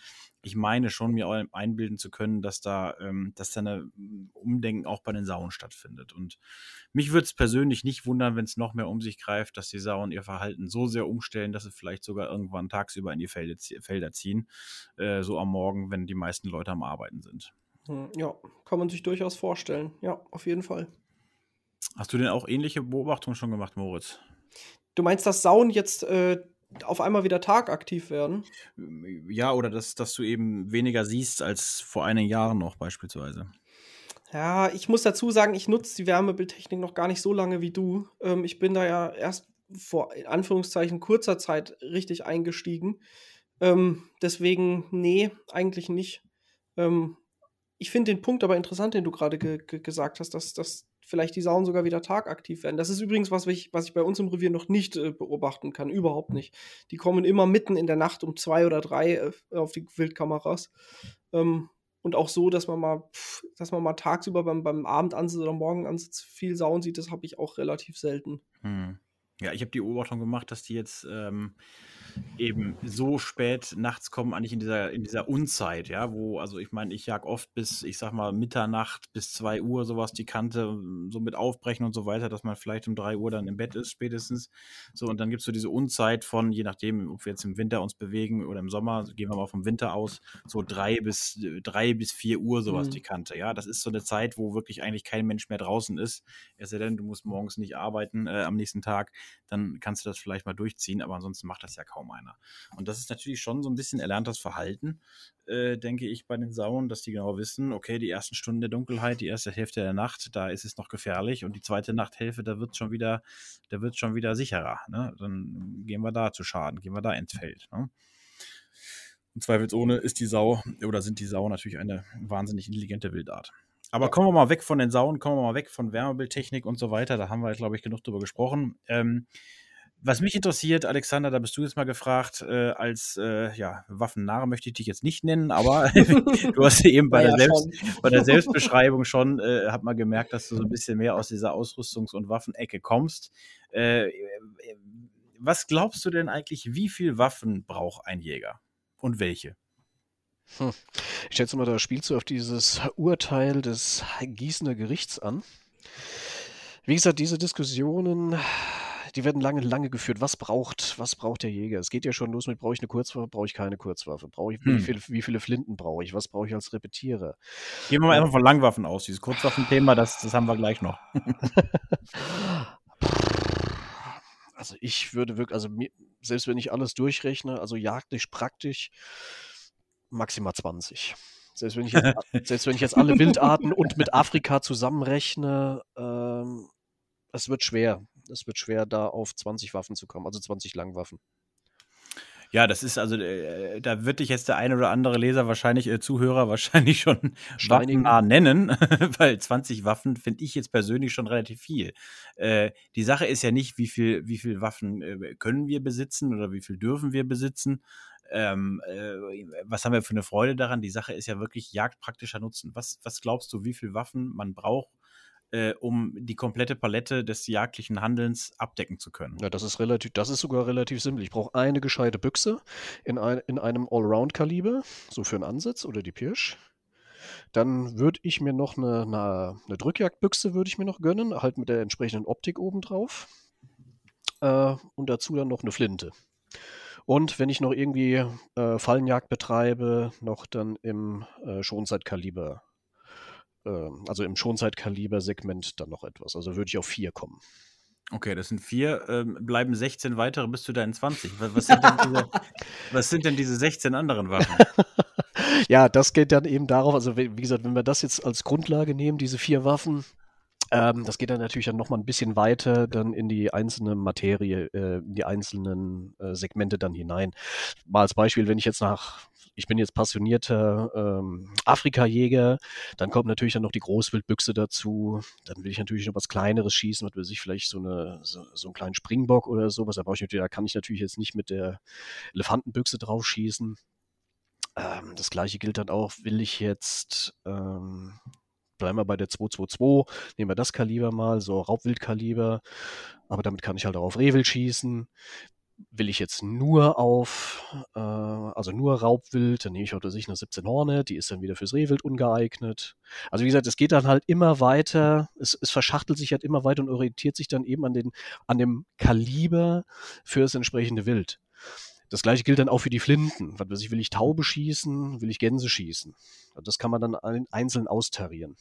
ich meine schon, mir einbilden zu können, dass da, ähm, dass da eine mm, Umdenken auch bei den Sauen stattfindet. Und mich würde es persönlich nicht wundern, wenn es noch mehr um sich greift, dass die Sauen ihr Verhalten so sehr umstellen, dass sie vielleicht sogar irgendwann tagsüber in die Felder, Felder ziehen, äh, so am Morgen, wenn die meisten Leute am Arbeiten sind. Hm, ja, kann man sich durchaus vorstellen. Ja, auf jeden Fall. Hast du denn auch ähnliche Beobachtungen schon gemacht, Moritz? Du meinst, dass Sauen jetzt äh, auf einmal wieder tagaktiv werden? Ja, oder dass, dass du eben weniger siehst als vor einigen Jahren noch beispielsweise. Ja, ich muss dazu sagen, ich nutze die Wärmebildtechnik noch gar nicht so lange wie du. Ähm, ich bin da ja erst vor in Anführungszeichen kurzer Zeit richtig eingestiegen. Ähm, deswegen, nee, eigentlich nicht. Ähm, ich finde den Punkt aber interessant, den du gerade ge ge gesagt hast, dass, dass vielleicht die Sauen sogar wieder tagaktiv werden. Das ist übrigens was, ich, was ich bei uns im Revier noch nicht äh, beobachten kann. Überhaupt nicht. Die kommen immer mitten in der Nacht um zwei oder drei äh, auf die Wildkameras. Ähm, und auch so, dass man mal, pff, dass man mal tagsüber beim, beim Abendansitz oder Morgenansitz viel Sauen sieht, das habe ich auch relativ selten. Hm. Ja, ich habe die Beobachtung gemacht, dass die jetzt ähm, eben so spät nachts kommen, eigentlich in dieser, in dieser Unzeit, ja, wo, also ich meine, ich jag oft bis, ich sag mal, Mitternacht bis 2 Uhr sowas die Kante, so mit aufbrechen und so weiter, dass man vielleicht um 3 Uhr dann im Bett ist, spätestens. So, und dann gibt es so diese Unzeit von, je nachdem, ob wir jetzt im Winter uns bewegen oder im Sommer, gehen wir mal vom Winter aus, so 3 bis, 3 bis 4 Uhr sowas mhm. die Kante, ja. Das ist so eine Zeit, wo wirklich eigentlich kein Mensch mehr draußen ist. Es sei denn, du musst morgens nicht arbeiten äh, am nächsten Tag, dann kannst du das vielleicht mal durchziehen, aber ansonsten macht das ja kaum einer. Und das ist natürlich schon so ein bisschen erlerntes Verhalten, äh, denke ich, bei den Sauen, dass die genau wissen, okay, die ersten Stunden der Dunkelheit, die erste Hälfte der Nacht, da ist es noch gefährlich und die zweite Nachthälfte, da wird schon wieder, da wird schon wieder sicherer. Ne? Dann gehen wir da zu Schaden, gehen wir da ins Feld. Ne? Und zweifelsohne ist die Sau oder sind die Sau natürlich eine wahnsinnig intelligente Wildart. Aber kommen wir mal weg von den Sauen, kommen wir mal weg von Wärmebildtechnik und so weiter. Da haben wir, glaube ich, genug drüber gesprochen. Ähm, was mich interessiert, Alexander, da bist du jetzt mal gefragt, äh, als äh, ja, Waffennarre möchte ich dich jetzt nicht nennen, aber du hast eben bei, ja, der, Selbst, bei der Selbstbeschreibung schon, äh, hat man gemerkt, dass du so ein bisschen mehr aus dieser Ausrüstungs- und Waffenecke kommst. Äh, was glaubst du denn eigentlich, wie viel Waffen braucht ein Jäger und welche? Hm. Ich schätze mal, da spielst du auf dieses Urteil des Gießener Gerichts an. Wie gesagt, diese Diskussionen die werden lange, lange geführt. Was braucht, was braucht der Jäger? Es geht ja schon los mit, brauche ich eine Kurzwaffe, brauche ich keine Kurzwaffe? Brauche ich, hm. wie, viele, wie viele Flinten brauche ich? Was brauche ich als Repetierer? Gehen wir mal einfach von Langwaffen aus. Dieses Kurzwaffenthema, das, das haben wir gleich noch. also ich würde wirklich, also selbst wenn ich alles durchrechne, also jagdlich praktisch, maximal 20. Selbst wenn ich jetzt, selbst wenn ich jetzt alle Wildarten und mit Afrika zusammenrechne, ähm, es wird schwer es wird schwer, da auf 20 Waffen zu kommen, also 20 Langwaffen. Ja, das ist also, äh, da wird dich jetzt der eine oder andere Leser wahrscheinlich, äh, Zuhörer wahrscheinlich schon waffennah nennen, weil 20 Waffen finde ich jetzt persönlich schon relativ viel. Äh, die Sache ist ja nicht, wie viel, wie viel Waffen äh, können wir besitzen oder wie viel dürfen wir besitzen. Ähm, äh, was haben wir für eine Freude daran? Die Sache ist ja wirklich jagdpraktischer Nutzen. Was, was glaubst du, wie viel Waffen man braucht, äh, um die komplette Palette des jagdlichen Handelns abdecken zu können. Ja, das ist relativ, das ist sogar relativ simpel. Ich brauche eine gescheite Büchse in, ein, in einem Allround-Kaliber, so für einen Ansatz oder die Pirsch. Dann würde ich mir noch eine, eine, eine Drückjagdbüchse würde ich mir noch gönnen, halt mit der entsprechenden Optik obendrauf. Äh, und dazu dann noch eine Flinte. Und wenn ich noch irgendwie äh, Fallenjagd betreibe, noch dann im äh, Schonzeitkaliber ähm, also im Schonzeitkaliber-Segment dann noch etwas. Also würde ich auf vier kommen. Okay, das sind vier, ähm, bleiben 16 weitere bis zu deinen 20. Was, was, sind diese, was, sind denn diese, 16 anderen Waffen? ja, das geht dann eben darauf, also wie gesagt, wenn wir das jetzt als Grundlage nehmen, diese vier Waffen, ähm, das geht dann natürlich dann nochmal ein bisschen weiter dann in die einzelne Materie, äh, in die einzelnen äh, Segmente dann hinein. Mal als Beispiel, wenn ich jetzt nach ich bin jetzt passionierter ähm, Afrika-Jäger, dann kommt natürlich dann noch die Großwildbüchse dazu, dann will ich natürlich noch was Kleineres schießen, was weiß ich, vielleicht so, eine, so, so einen kleinen Springbock oder sowas, da, brauche ich natürlich, da kann ich natürlich jetzt nicht mit der Elefantenbüchse drauf schießen. Ähm, das gleiche gilt dann auch, will ich jetzt ähm, bleiben wir bei der 222, nehmen wir das Kaliber mal, so Raubwildkaliber, aber damit kann ich halt auch auf Rehwild schießen. Will ich jetzt nur auf, äh, also nur Raubwild, dann nehme ich auch sich eine 17 Horne, die ist dann wieder fürs Rehwild ungeeignet. Also wie gesagt, es geht dann halt immer weiter, es, es verschachtelt sich halt immer weiter und orientiert sich dann eben an, den, an dem Kaliber für das entsprechende Wild. Das gleiche gilt dann auch für die Flinten. Was weiß ich, will ich Taube schießen, will ich Gänse schießen? Das kann man dann einzeln austarieren.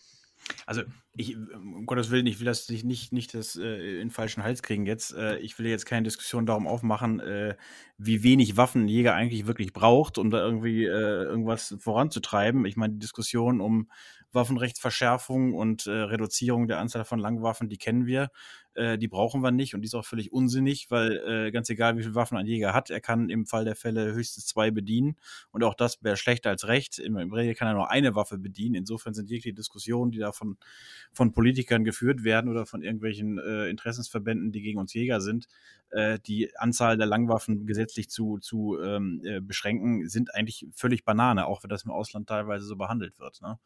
Also ich, um Gottes Willen, ich will das nicht, nicht, nicht das äh, in falschen Hals kriegen jetzt. Äh, ich will jetzt keine Diskussion darum aufmachen, äh, wie wenig Waffen ein Jäger eigentlich wirklich braucht, um da irgendwie äh, irgendwas voranzutreiben. Ich meine, die Diskussion um Waffenrechtsverschärfung und äh, Reduzierung der Anzahl von Langwaffen, die kennen wir äh, die brauchen wir nicht und die ist auch völlig unsinnig, weil äh, ganz egal, wie viele Waffen ein Jäger hat, er kann im Fall der Fälle höchstens zwei bedienen und auch das wäre schlechter als recht. Im, Im Regel kann er nur eine Waffe bedienen. Insofern sind jegliche Diskussionen, die da von, von Politikern geführt werden oder von irgendwelchen äh, Interessensverbänden, die gegen uns Jäger sind, äh, die Anzahl der Langwaffen gesetzlich zu, zu ähm, äh, beschränken, sind eigentlich völlig Banane, auch wenn das im Ausland teilweise so behandelt wird. Ne?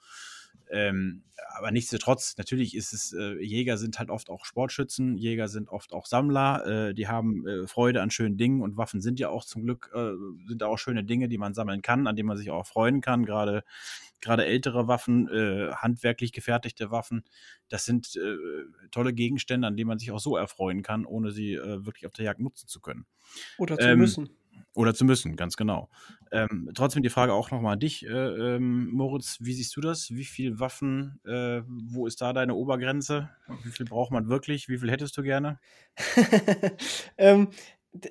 Ähm, aber nichtsdestotrotz, natürlich ist es, äh, Jäger sind halt oft auch Sportschützen, Jäger sind oft auch Sammler, äh, die haben äh, Freude an schönen Dingen und Waffen sind ja auch zum Glück, äh, sind auch schöne Dinge, die man sammeln kann, an denen man sich auch freuen kann. Gerade gerade ältere Waffen, äh, handwerklich gefertigte Waffen, das sind äh, tolle Gegenstände, an denen man sich auch so erfreuen kann, ohne sie wirklich auf der Jagd nutzen zu können. Oder zu ähm, müssen. Oder zu müssen, ganz genau. Ähm, trotzdem die Frage auch nochmal an dich, äh, ähm, Moritz, wie siehst du das? Wie viele Waffen, äh, wo ist da deine Obergrenze? Wie viel braucht man wirklich? Wie viel hättest du gerne? ähm,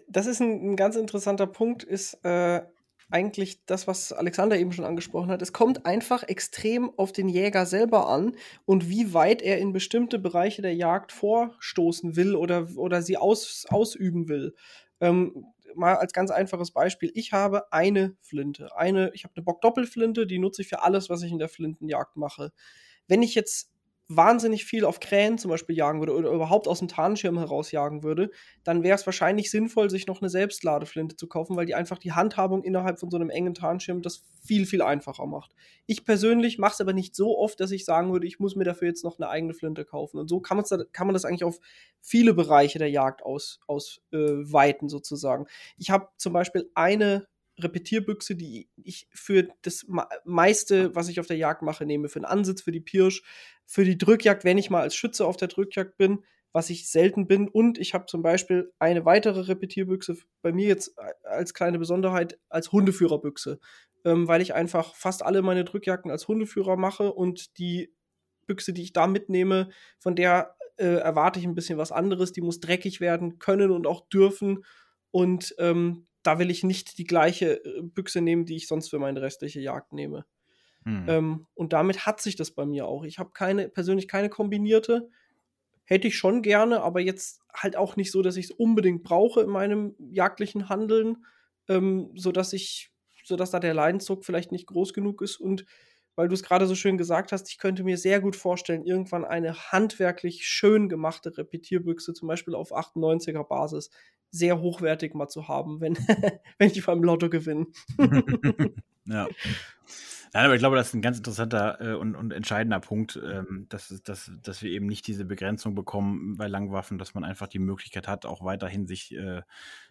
das ist ein, ein, ganz interessanter Punkt, ist äh, eigentlich das, was Alexander eben schon angesprochen hat. Es kommt einfach extrem auf den Jäger selber an und wie weit er in bestimmte Bereiche der Jagd vorstoßen will oder, oder sie aus, ausüben will. Ähm, mal als ganz einfaches Beispiel. Ich habe eine Flinte. Eine, ich habe eine Bock-Doppelflinte, die nutze ich für alles, was ich in der Flintenjagd mache. Wenn ich jetzt wahnsinnig viel auf Krähen zum Beispiel jagen würde oder überhaupt aus dem Tarnschirm heraus jagen würde, dann wäre es wahrscheinlich sinnvoll, sich noch eine Selbstladeflinte zu kaufen, weil die einfach die Handhabung innerhalb von so einem engen Tarnschirm das viel, viel einfacher macht. Ich persönlich mache es aber nicht so oft, dass ich sagen würde, ich muss mir dafür jetzt noch eine eigene Flinte kaufen. Und so kann, kann man das eigentlich auf viele Bereiche der Jagd ausweiten, aus, äh, sozusagen. Ich habe zum Beispiel eine Repetierbüchse, die ich für das meiste, was ich auf der Jagd mache, nehme. Für den Ansitz, für die Pirsch, für die Drückjagd, wenn ich mal als Schütze auf der Drückjagd bin, was ich selten bin. Und ich habe zum Beispiel eine weitere Repetierbüchse bei mir jetzt als kleine Besonderheit als Hundeführerbüchse, ähm, weil ich einfach fast alle meine Drückjagden als Hundeführer mache und die Büchse, die ich da mitnehme, von der äh, erwarte ich ein bisschen was anderes. Die muss dreckig werden können und auch dürfen. Und ähm, da will ich nicht die gleiche äh, Büchse nehmen, die ich sonst für meine restliche Jagd nehme. Hm. Ähm, und damit hat sich das bei mir auch. Ich habe keine, persönlich keine kombinierte. Hätte ich schon gerne, aber jetzt halt auch nicht so, dass ich es unbedingt brauche in meinem jagdlichen Handeln, ähm, sodass ich, sodass da der Leidensdruck vielleicht nicht groß genug ist. Und weil du es gerade so schön gesagt hast, ich könnte mir sehr gut vorstellen, irgendwann eine handwerklich schön gemachte Repetierbüchse, zum Beispiel auf 98er Basis, sehr hochwertig mal zu haben, wenn, wenn ich beim Lotto gewinne. ja. Nein, aber ich glaube, das ist ein ganz interessanter äh, und, und, entscheidender Punkt, ähm, dass, dass, dass wir eben nicht diese Begrenzung bekommen bei Langwaffen, dass man einfach die Möglichkeit hat, auch weiterhin sich, äh,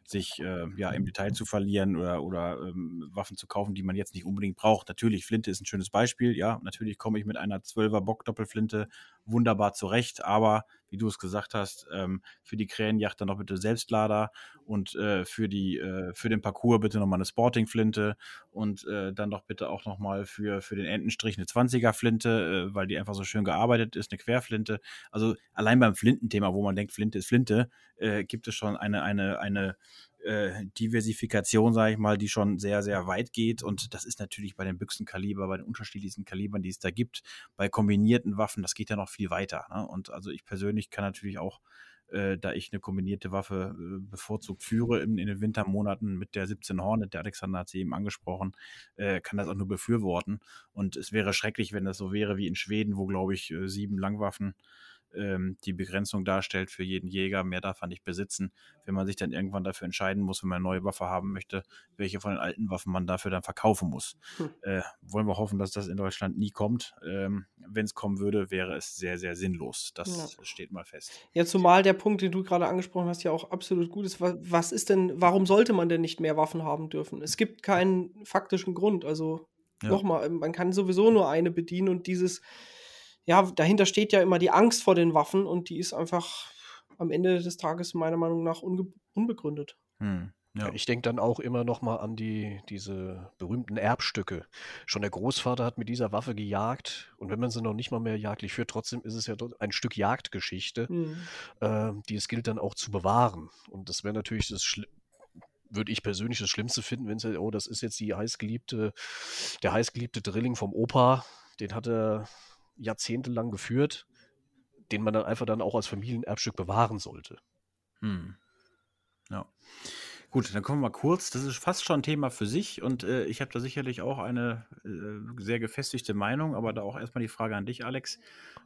sich äh, ja, im Detail zu verlieren oder, oder ähm, Waffen zu kaufen, die man jetzt nicht unbedingt braucht. Natürlich, Flinte ist ein schönes Beispiel. Ja, natürlich komme ich mit einer 12er Bock-Doppelflinte wunderbar zurecht, aber wie du es gesagt hast, ähm, für die Krähenjacht dann noch bitte Selbstlader und äh, für, die, äh, für den Parcours bitte nochmal eine Sporting-Flinte und äh, dann doch bitte auch nochmal für, für den Entenstrich eine 20er-Flinte, äh, weil die einfach so schön gearbeitet ist, eine Querflinte. Also allein beim Flintenthema, wo man denkt, Flinte ist Flinte, äh, gibt es schon eine, eine, eine äh, Diversifikation, sage ich mal, die schon sehr, sehr weit geht. Und das ist natürlich bei den Büchsenkaliber, bei den unterschiedlichsten Kalibern, die es da gibt, bei kombinierten Waffen, das geht ja noch viel weiter. Ne? Und also ich persönlich kann natürlich auch äh, da ich eine kombinierte Waffe äh, bevorzugt führe in, in, den Wintermonaten mit der 17 Hornet, der Alexander hat sie eben angesprochen, äh, kann das auch nur befürworten. Und es wäre schrecklich, wenn das so wäre wie in Schweden, wo, glaube ich, äh, sieben Langwaffen ähm, die Begrenzung darstellt für jeden Jäger. Mehr darf er nicht besitzen. Wenn man sich dann irgendwann dafür entscheiden muss, wenn man eine neue Waffe haben möchte, welche von den alten Waffen man dafür dann verkaufen muss. Hm. Äh, wollen wir hoffen, dass das in Deutschland nie kommt. Ähm, Wenn es kommen würde, wäre es sehr, sehr sinnlos. Das ja. steht mal fest. Ja, zumal der Punkt, den du gerade angesprochen hast, ja auch absolut gut ist. Was ist denn, warum sollte man denn nicht mehr Waffen haben dürfen? Es gibt keinen faktischen Grund. Also ja. nochmal, man kann sowieso nur eine bedienen und dieses ja, dahinter steht ja immer die Angst vor den Waffen und die ist einfach am Ende des Tages meiner Meinung nach unbegründet. Hm. Ja. Ich denke dann auch immer noch mal an die, diese berühmten Erbstücke. Schon der Großvater hat mit dieser Waffe gejagt und wenn man sie noch nicht mal mehr jagdlich führt, trotzdem ist es ja ein Stück Jagdgeschichte, mhm. äh, die es gilt dann auch zu bewahren. Und das wäre natürlich das Schli würde ich persönlich das Schlimmste finden, wenn es, oh, das ist jetzt die heißgeliebte, der heißgeliebte Drilling vom Opa, den hat er jahrzehntelang geführt, den man dann einfach dann auch als Familienerbstück bewahren sollte. Hm. Ja. Gut, dann kommen wir mal kurz. Das ist fast schon ein Thema für sich und äh, ich habe da sicherlich auch eine äh, sehr gefestigte Meinung, aber da auch erstmal die Frage an dich, Alex.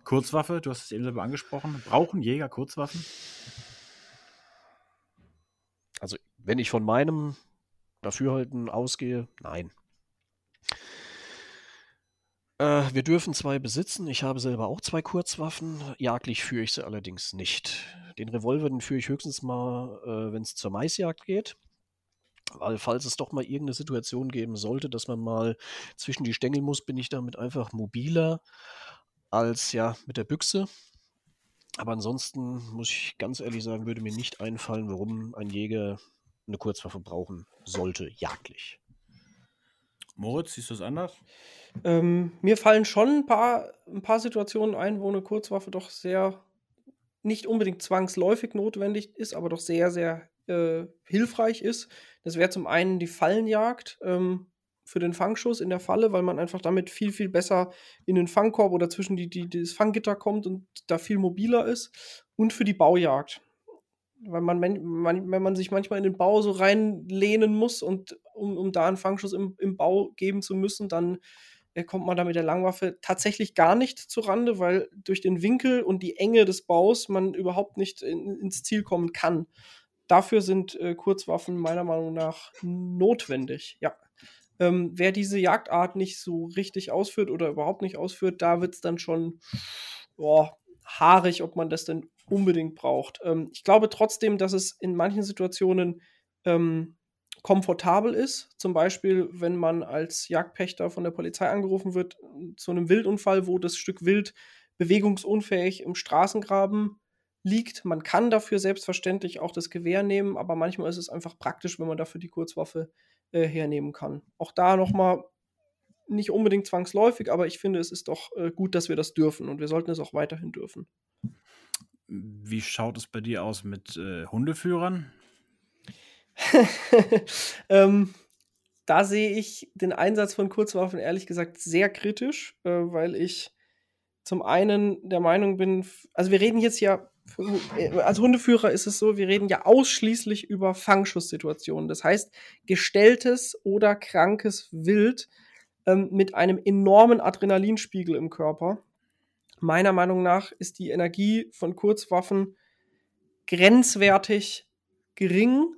Kurzwaffe, du hast es eben selber angesprochen. Brauchen Jäger Kurzwaffen? Also, wenn ich von meinem Dafürhalten ausgehe, nein. Äh, wir dürfen zwei besitzen. Ich habe selber auch zwei Kurzwaffen. Jagdlich führe ich sie allerdings nicht. Den Revolver, den führe ich höchstens mal, äh, wenn es zur Maisjagd geht. Weil falls es doch mal irgendeine Situation geben sollte, dass man mal zwischen die Stängel muss, bin ich damit einfach mobiler als ja mit der Büchse. Aber ansonsten muss ich ganz ehrlich sagen, würde mir nicht einfallen, warum ein Jäger eine Kurzwaffe brauchen sollte, jagdlich. Moritz, siehst du es anders? Ähm, mir fallen schon ein paar, ein paar Situationen ein, wo eine Kurzwaffe doch sehr nicht unbedingt zwangsläufig notwendig ist, aber doch sehr, sehr äh, hilfreich ist. Das wäre zum einen die Fallenjagd ähm, für den Fangschuss in der Falle, weil man einfach damit viel, viel besser in den Fangkorb oder zwischen die, die, das Fanggitter kommt und da viel mobiler ist. Und für die Baujagd. Weil man, man, wenn man sich manchmal in den Bau so reinlehnen muss und um, um da einen Fangschuss im, im Bau geben zu müssen, dann äh, kommt man da mit der Langwaffe tatsächlich gar nicht zu Rande, weil durch den Winkel und die Enge des Baus man überhaupt nicht in, ins Ziel kommen kann. Dafür sind äh, Kurzwaffen meiner Meinung nach notwendig, ja. Ähm, wer diese Jagdart nicht so richtig ausführt oder überhaupt nicht ausführt, da wird es dann schon boah, haarig, ob man das denn unbedingt braucht. Ähm, ich glaube trotzdem, dass es in manchen Situationen ähm, komfortabel ist. Zum Beispiel, wenn man als Jagdpächter von der Polizei angerufen wird zu einem Wildunfall, wo das Stück Wild bewegungsunfähig im Straßengraben liegt. Man kann dafür selbstverständlich auch das Gewehr nehmen, aber manchmal ist es einfach praktisch, wenn man dafür die Kurzwaffe äh, hernehmen kann. Auch da nochmal nicht unbedingt zwangsläufig, aber ich finde, es ist doch äh, gut, dass wir das dürfen und wir sollten es auch weiterhin dürfen. Wie schaut es bei dir aus mit äh, Hundeführern? ähm, da sehe ich den Einsatz von Kurzwaffen ehrlich gesagt sehr kritisch, äh, weil ich zum einen der Meinung bin, also wir reden jetzt ja, äh, als Hundeführer ist es so, wir reden ja ausschließlich über Fangschusssituationen. Das heißt, gestelltes oder krankes Wild ähm, mit einem enormen Adrenalinspiegel im Körper. Meiner Meinung nach ist die Energie von Kurzwaffen grenzwertig gering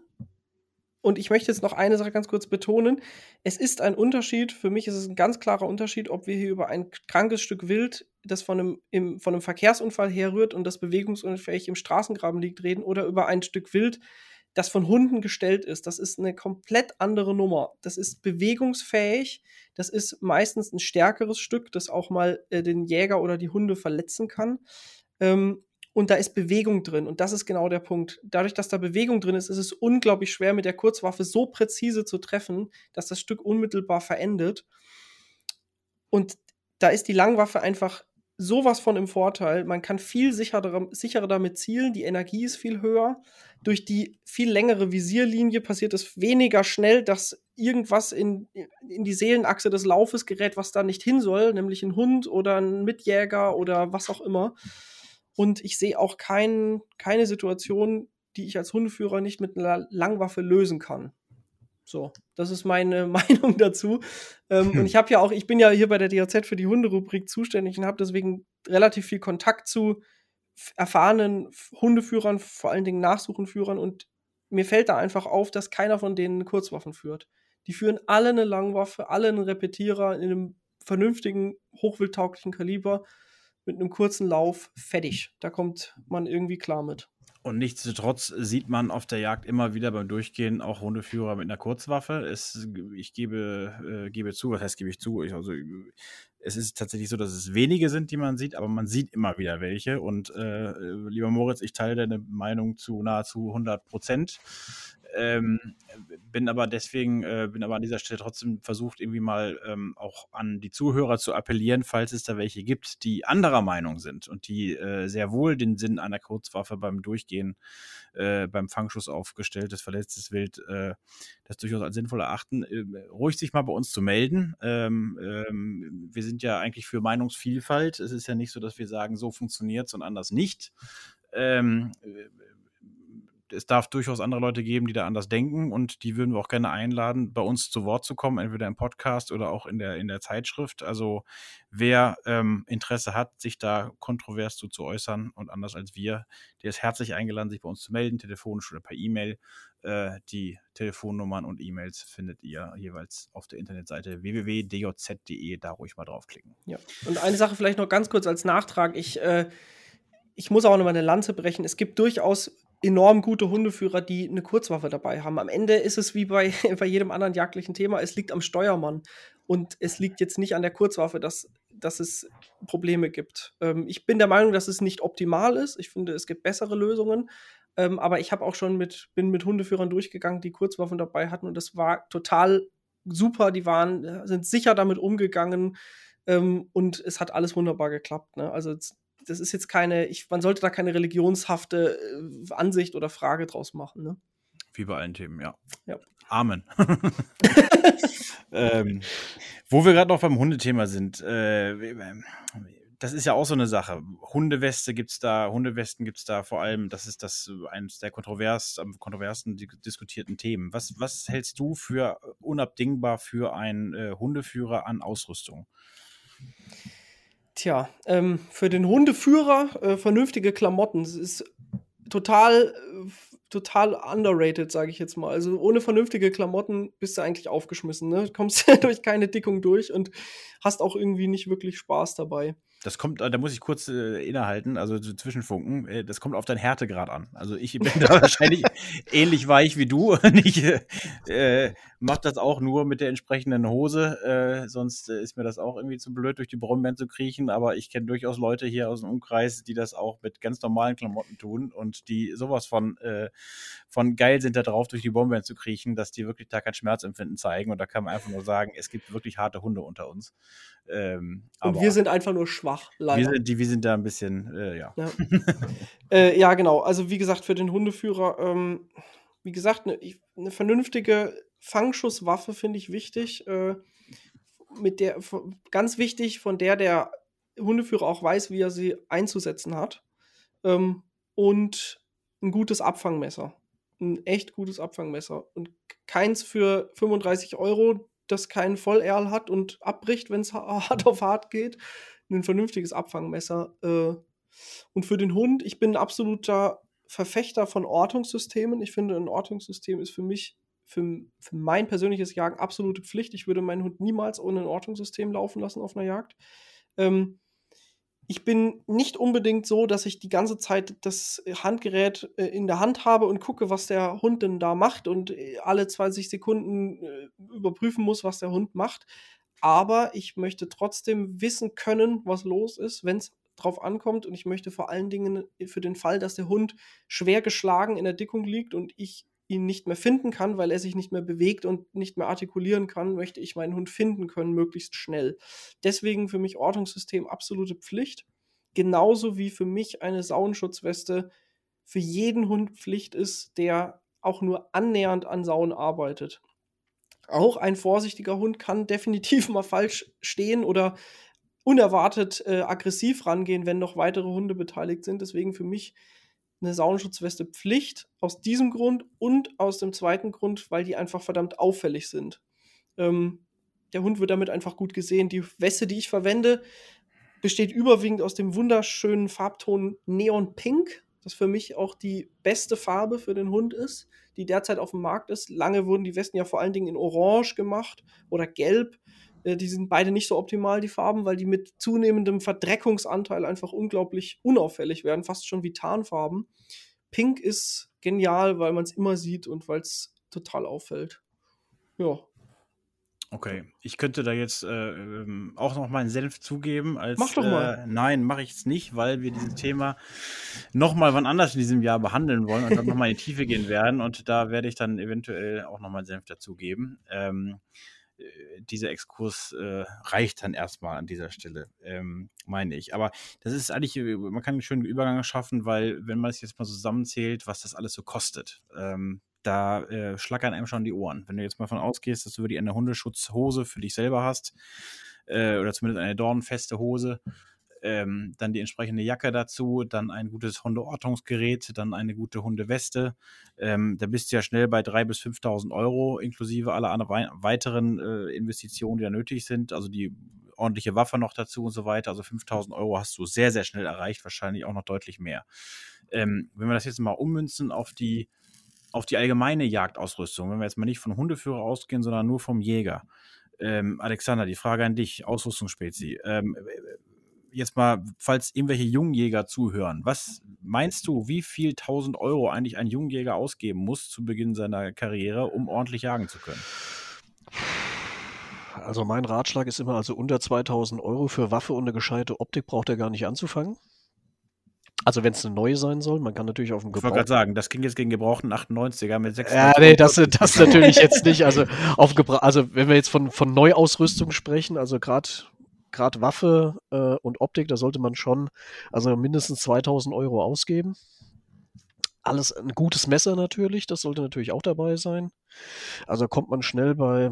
und ich möchte jetzt noch eine Sache ganz kurz betonen. Es ist ein Unterschied, für mich ist es ein ganz klarer Unterschied, ob wir hier über ein krankes Stück Wild, das von einem, im, von einem Verkehrsunfall herrührt und das bewegungsunfähig im Straßengraben liegt, reden, oder über ein Stück Wild, das von Hunden gestellt ist. Das ist eine komplett andere Nummer. Das ist bewegungsfähig. Das ist meistens ein stärkeres Stück, das auch mal äh, den Jäger oder die Hunde verletzen kann. Ähm, und da ist Bewegung drin. Und das ist genau der Punkt. Dadurch, dass da Bewegung drin ist, ist es unglaublich schwer, mit der Kurzwaffe so präzise zu treffen, dass das Stück unmittelbar verendet. Und da ist die Langwaffe einfach sowas von im Vorteil. Man kann viel sicherer, sicherer damit zielen, die Energie ist viel höher. Durch die viel längere Visierlinie passiert es weniger schnell, dass irgendwas in, in die Seelenachse des Laufes gerät, was da nicht hin soll, nämlich ein Hund oder ein Mitjäger oder was auch immer. Und ich sehe auch kein, keine Situation, die ich als Hundeführer nicht mit einer Langwaffe lösen kann. So, das ist meine Meinung dazu. Ähm, hm. Und ich habe ja auch, ich bin ja hier bei der DOZ für die Hunderubrik zuständig und habe deswegen relativ viel Kontakt zu erfahrenen Hundeführern, vor allen Dingen Nachsuchenführern. Und mir fällt da einfach auf, dass keiner von denen Kurzwaffen führt. Die führen alle eine Langwaffe, alle einen Repetierer in einem vernünftigen, hochwildtauglichen Kaliber mit einem kurzen Lauf fertig. Da kommt man irgendwie klar mit. Und nichtsdestotrotz sieht man auf der Jagd immer wieder beim Durchgehen auch Hundeführer mit einer Kurzwaffe. Es, ich gebe, äh, gebe zu, was heißt gebe ich zu? Ich, also, es ist tatsächlich so, dass es wenige sind, die man sieht, aber man sieht immer wieder welche. Und äh, lieber Moritz, ich teile deine Meinung zu nahezu 100 Prozent. Ähm, bin aber deswegen, äh, bin aber an dieser Stelle trotzdem versucht, irgendwie mal ähm, auch an die Zuhörer zu appellieren, falls es da welche gibt, die anderer Meinung sind und die äh, sehr wohl den Sinn einer Kurzwaffe beim Durchgehen, äh, beim Fangschuss aufgestelltes, verletztes Wild, äh, das durchaus als sinnvoll erachten, äh, ruhig sich mal bei uns zu melden. Ähm, ähm, wir sind ja eigentlich für Meinungsvielfalt. Es ist ja nicht so, dass wir sagen, so funktioniert es und anders nicht. Ähm, es darf durchaus andere Leute geben, die da anders denken und die würden wir auch gerne einladen, bei uns zu Wort zu kommen, entweder im Podcast oder auch in der, in der Zeitschrift. Also wer ähm, Interesse hat, sich da kontrovers zu, zu äußern und anders als wir, der ist herzlich eingeladen, sich bei uns zu melden, telefonisch oder per E-Mail. Äh, die Telefonnummern und E-Mails findet ihr jeweils auf der Internetseite www.djz.de, da ruhig mal draufklicken. Ja, und eine Sache vielleicht noch ganz kurz als Nachtrag. Ich, äh, ich muss auch noch mal eine Lanze brechen. Es gibt durchaus enorm gute Hundeführer, die eine Kurzwaffe dabei haben. Am Ende ist es wie bei, bei jedem anderen jagdlichen Thema, es liegt am Steuermann. Und es liegt jetzt nicht an der Kurzwaffe, dass, dass es Probleme gibt. Ähm, ich bin der Meinung, dass es nicht optimal ist. Ich finde, es gibt bessere Lösungen. Ähm, aber ich habe auch schon mit, bin mit Hundeführern durchgegangen, die Kurzwaffen dabei hatten und das war total super. Die waren, äh, sind sicher damit umgegangen ähm, und es hat alles wunderbar geklappt. Ne? Also das ist jetzt keine, ich, man sollte da keine religionshafte äh, Ansicht oder Frage draus machen. Ne? Wie bei allen Themen, ja. ja. Amen. ähm, wo wir gerade noch beim Hundethema sind, äh, das ist ja auch so eine Sache. Hundeweste gibt es da, Hundewesten gibt es da vor allem, das ist das eines der kontrovers, am kontroversen diskutierten Themen. Was, was hältst du für unabdingbar für einen äh, Hundeführer an Ausrüstung? Tja, ähm, für den Hundeführer äh, vernünftige Klamotten. Das ist total, äh, total underrated, sage ich jetzt mal. Also ohne vernünftige Klamotten bist du eigentlich aufgeschmissen. Ne? Du kommst durch keine Dickung durch und hast auch irgendwie nicht wirklich Spaß dabei. Das kommt, da muss ich kurz äh, innehalten, also zwischenfunken. Äh, das kommt auf deinen Härtegrad an. Also ich bin da wahrscheinlich ähnlich weich wie du. ich äh, mache das auch nur mit der entsprechenden Hose. Äh, sonst äh, ist mir das auch irgendwie zu blöd, durch die Brombeeren zu kriechen. Aber ich kenne durchaus Leute hier aus dem Umkreis, die das auch mit ganz normalen Klamotten tun und die sowas von, äh, von geil sind, da drauf durch die Brombeeren zu kriechen, dass die wirklich da kein Schmerzempfinden zeigen. Und da kann man einfach nur sagen, es gibt wirklich harte Hunde unter uns. Ähm, und wir sind einfach nur schwach, leider. Wir sind, die, wir sind da ein bisschen, äh, ja. Ja. äh, ja. genau. Also wie gesagt, für den Hundeführer, ähm, wie gesagt, eine, eine vernünftige Fangschusswaffe finde ich wichtig. Äh, mit der, ganz wichtig, von der der Hundeführer auch weiß, wie er sie einzusetzen hat. Ähm, und ein gutes Abfangmesser. Ein echt gutes Abfangmesser. Und keins für 35 Euro, das keinen Vollerl hat und abbricht, wenn es hart auf hart geht. Ein vernünftiges Abfangmesser. Äh. Und für den Hund, ich bin ein absoluter Verfechter von Ortungssystemen. Ich finde, ein Ortungssystem ist für mich, für, für mein persönliches Jagen absolute Pflicht. Ich würde meinen Hund niemals ohne ein Ortungssystem laufen lassen auf einer Jagd. Ähm, ich bin nicht unbedingt so, dass ich die ganze Zeit das Handgerät äh, in der Hand habe und gucke, was der Hund denn da macht und äh, alle 20 Sekunden überprüfen muss, was der Hund macht. Aber ich möchte trotzdem wissen können, was los ist, wenn es drauf ankommt. Und ich möchte vor allen Dingen für den Fall, dass der Hund schwer geschlagen in der Dickung liegt und ich ihn nicht mehr finden kann, weil er sich nicht mehr bewegt und nicht mehr artikulieren kann, möchte ich meinen Hund finden können, möglichst schnell. Deswegen für mich Ortungssystem absolute Pflicht. genauso wie für mich eine Sauenschutzweste für jeden Hund Pflicht ist, der auch nur annähernd an Sauen arbeitet. Auch ein vorsichtiger Hund kann definitiv mal falsch stehen oder unerwartet äh, aggressiv rangehen, wenn noch weitere Hunde beteiligt sind. Deswegen für mich eine Saunenschutzweste Pflicht aus diesem Grund und aus dem zweiten Grund, weil die einfach verdammt auffällig sind. Ähm, der Hund wird damit einfach gut gesehen. Die Weste, die ich verwende, besteht überwiegend aus dem wunderschönen Farbton Neon Pink, das für mich auch die beste Farbe für den Hund ist, die derzeit auf dem Markt ist. Lange wurden die Westen ja vor allen Dingen in Orange gemacht oder Gelb. Äh, die sind beide nicht so optimal, die Farben, weil die mit zunehmendem Verdreckungsanteil einfach unglaublich unauffällig werden, fast schon wie Tarnfarben. Pink ist genial, weil man es immer sieht und weil es total auffällt. Ja. Okay, ich könnte da jetzt äh, ähm, auch noch meinen Senf zugeben. Als, mach doch mal. Äh, nein, mache ich es nicht, weil wir dieses Thema noch mal wann anders in diesem Jahr behandeln wollen und dann noch mal in die Tiefe gehen werden. Und da werde ich dann eventuell auch noch meinen Senf dazugeben. Ähm, äh, dieser Exkurs äh, reicht dann erstmal an dieser Stelle, ähm, meine ich. Aber das ist eigentlich, äh, man kann einen schönen Übergang schaffen, weil wenn man es jetzt mal zusammenzählt, was das alles so kostet, ähm, da äh, schlackern einem schon die Ohren. Wenn du jetzt mal von ausgehst, dass du wirklich eine Hundeschutzhose für dich selber hast, äh, oder zumindest eine dornenfeste Hose, ähm, dann die entsprechende Jacke dazu, dann ein gutes Hundeortungsgerät, dann eine gute Hundeweste. Ähm, da bist du ja schnell bei 3.000 bis 5.000 Euro, inklusive aller weiteren äh, Investitionen, die da nötig sind. Also die ordentliche Waffe noch dazu und so weiter. Also 5.000 Euro hast du sehr, sehr schnell erreicht, wahrscheinlich auch noch deutlich mehr. Ähm, wenn wir das jetzt mal ummünzen auf die auf die allgemeine Jagdausrüstung, wenn wir jetzt mal nicht von Hundeführer ausgehen, sondern nur vom Jäger. Ähm, Alexander, die Frage an dich, Ausrüstungsspezi. Ähm, jetzt mal, falls irgendwelche Jungjäger zuhören, was meinst du, wie viel 1000 Euro eigentlich ein Jungjäger ausgeben muss zu Beginn seiner Karriere, um ordentlich jagen zu können? Also mein Ratschlag ist immer, also unter 2000 Euro für Waffe und eine gescheite Optik braucht er gar nicht anzufangen. Also wenn es eine neue sein soll, man kann natürlich auf dem Gebrauch. Ich wollte gerade sagen, das ging jetzt gegen gebrauchten 98er mit 6. Ja, nee, das, das natürlich jetzt nicht. Also auf Gebra also wenn wir jetzt von, von Neuausrüstung sprechen, also gerade gerade Waffe äh, und Optik, da sollte man schon also mindestens 2000 Euro ausgeben. Alles ein gutes Messer natürlich, das sollte natürlich auch dabei sein. Also kommt man schnell bei,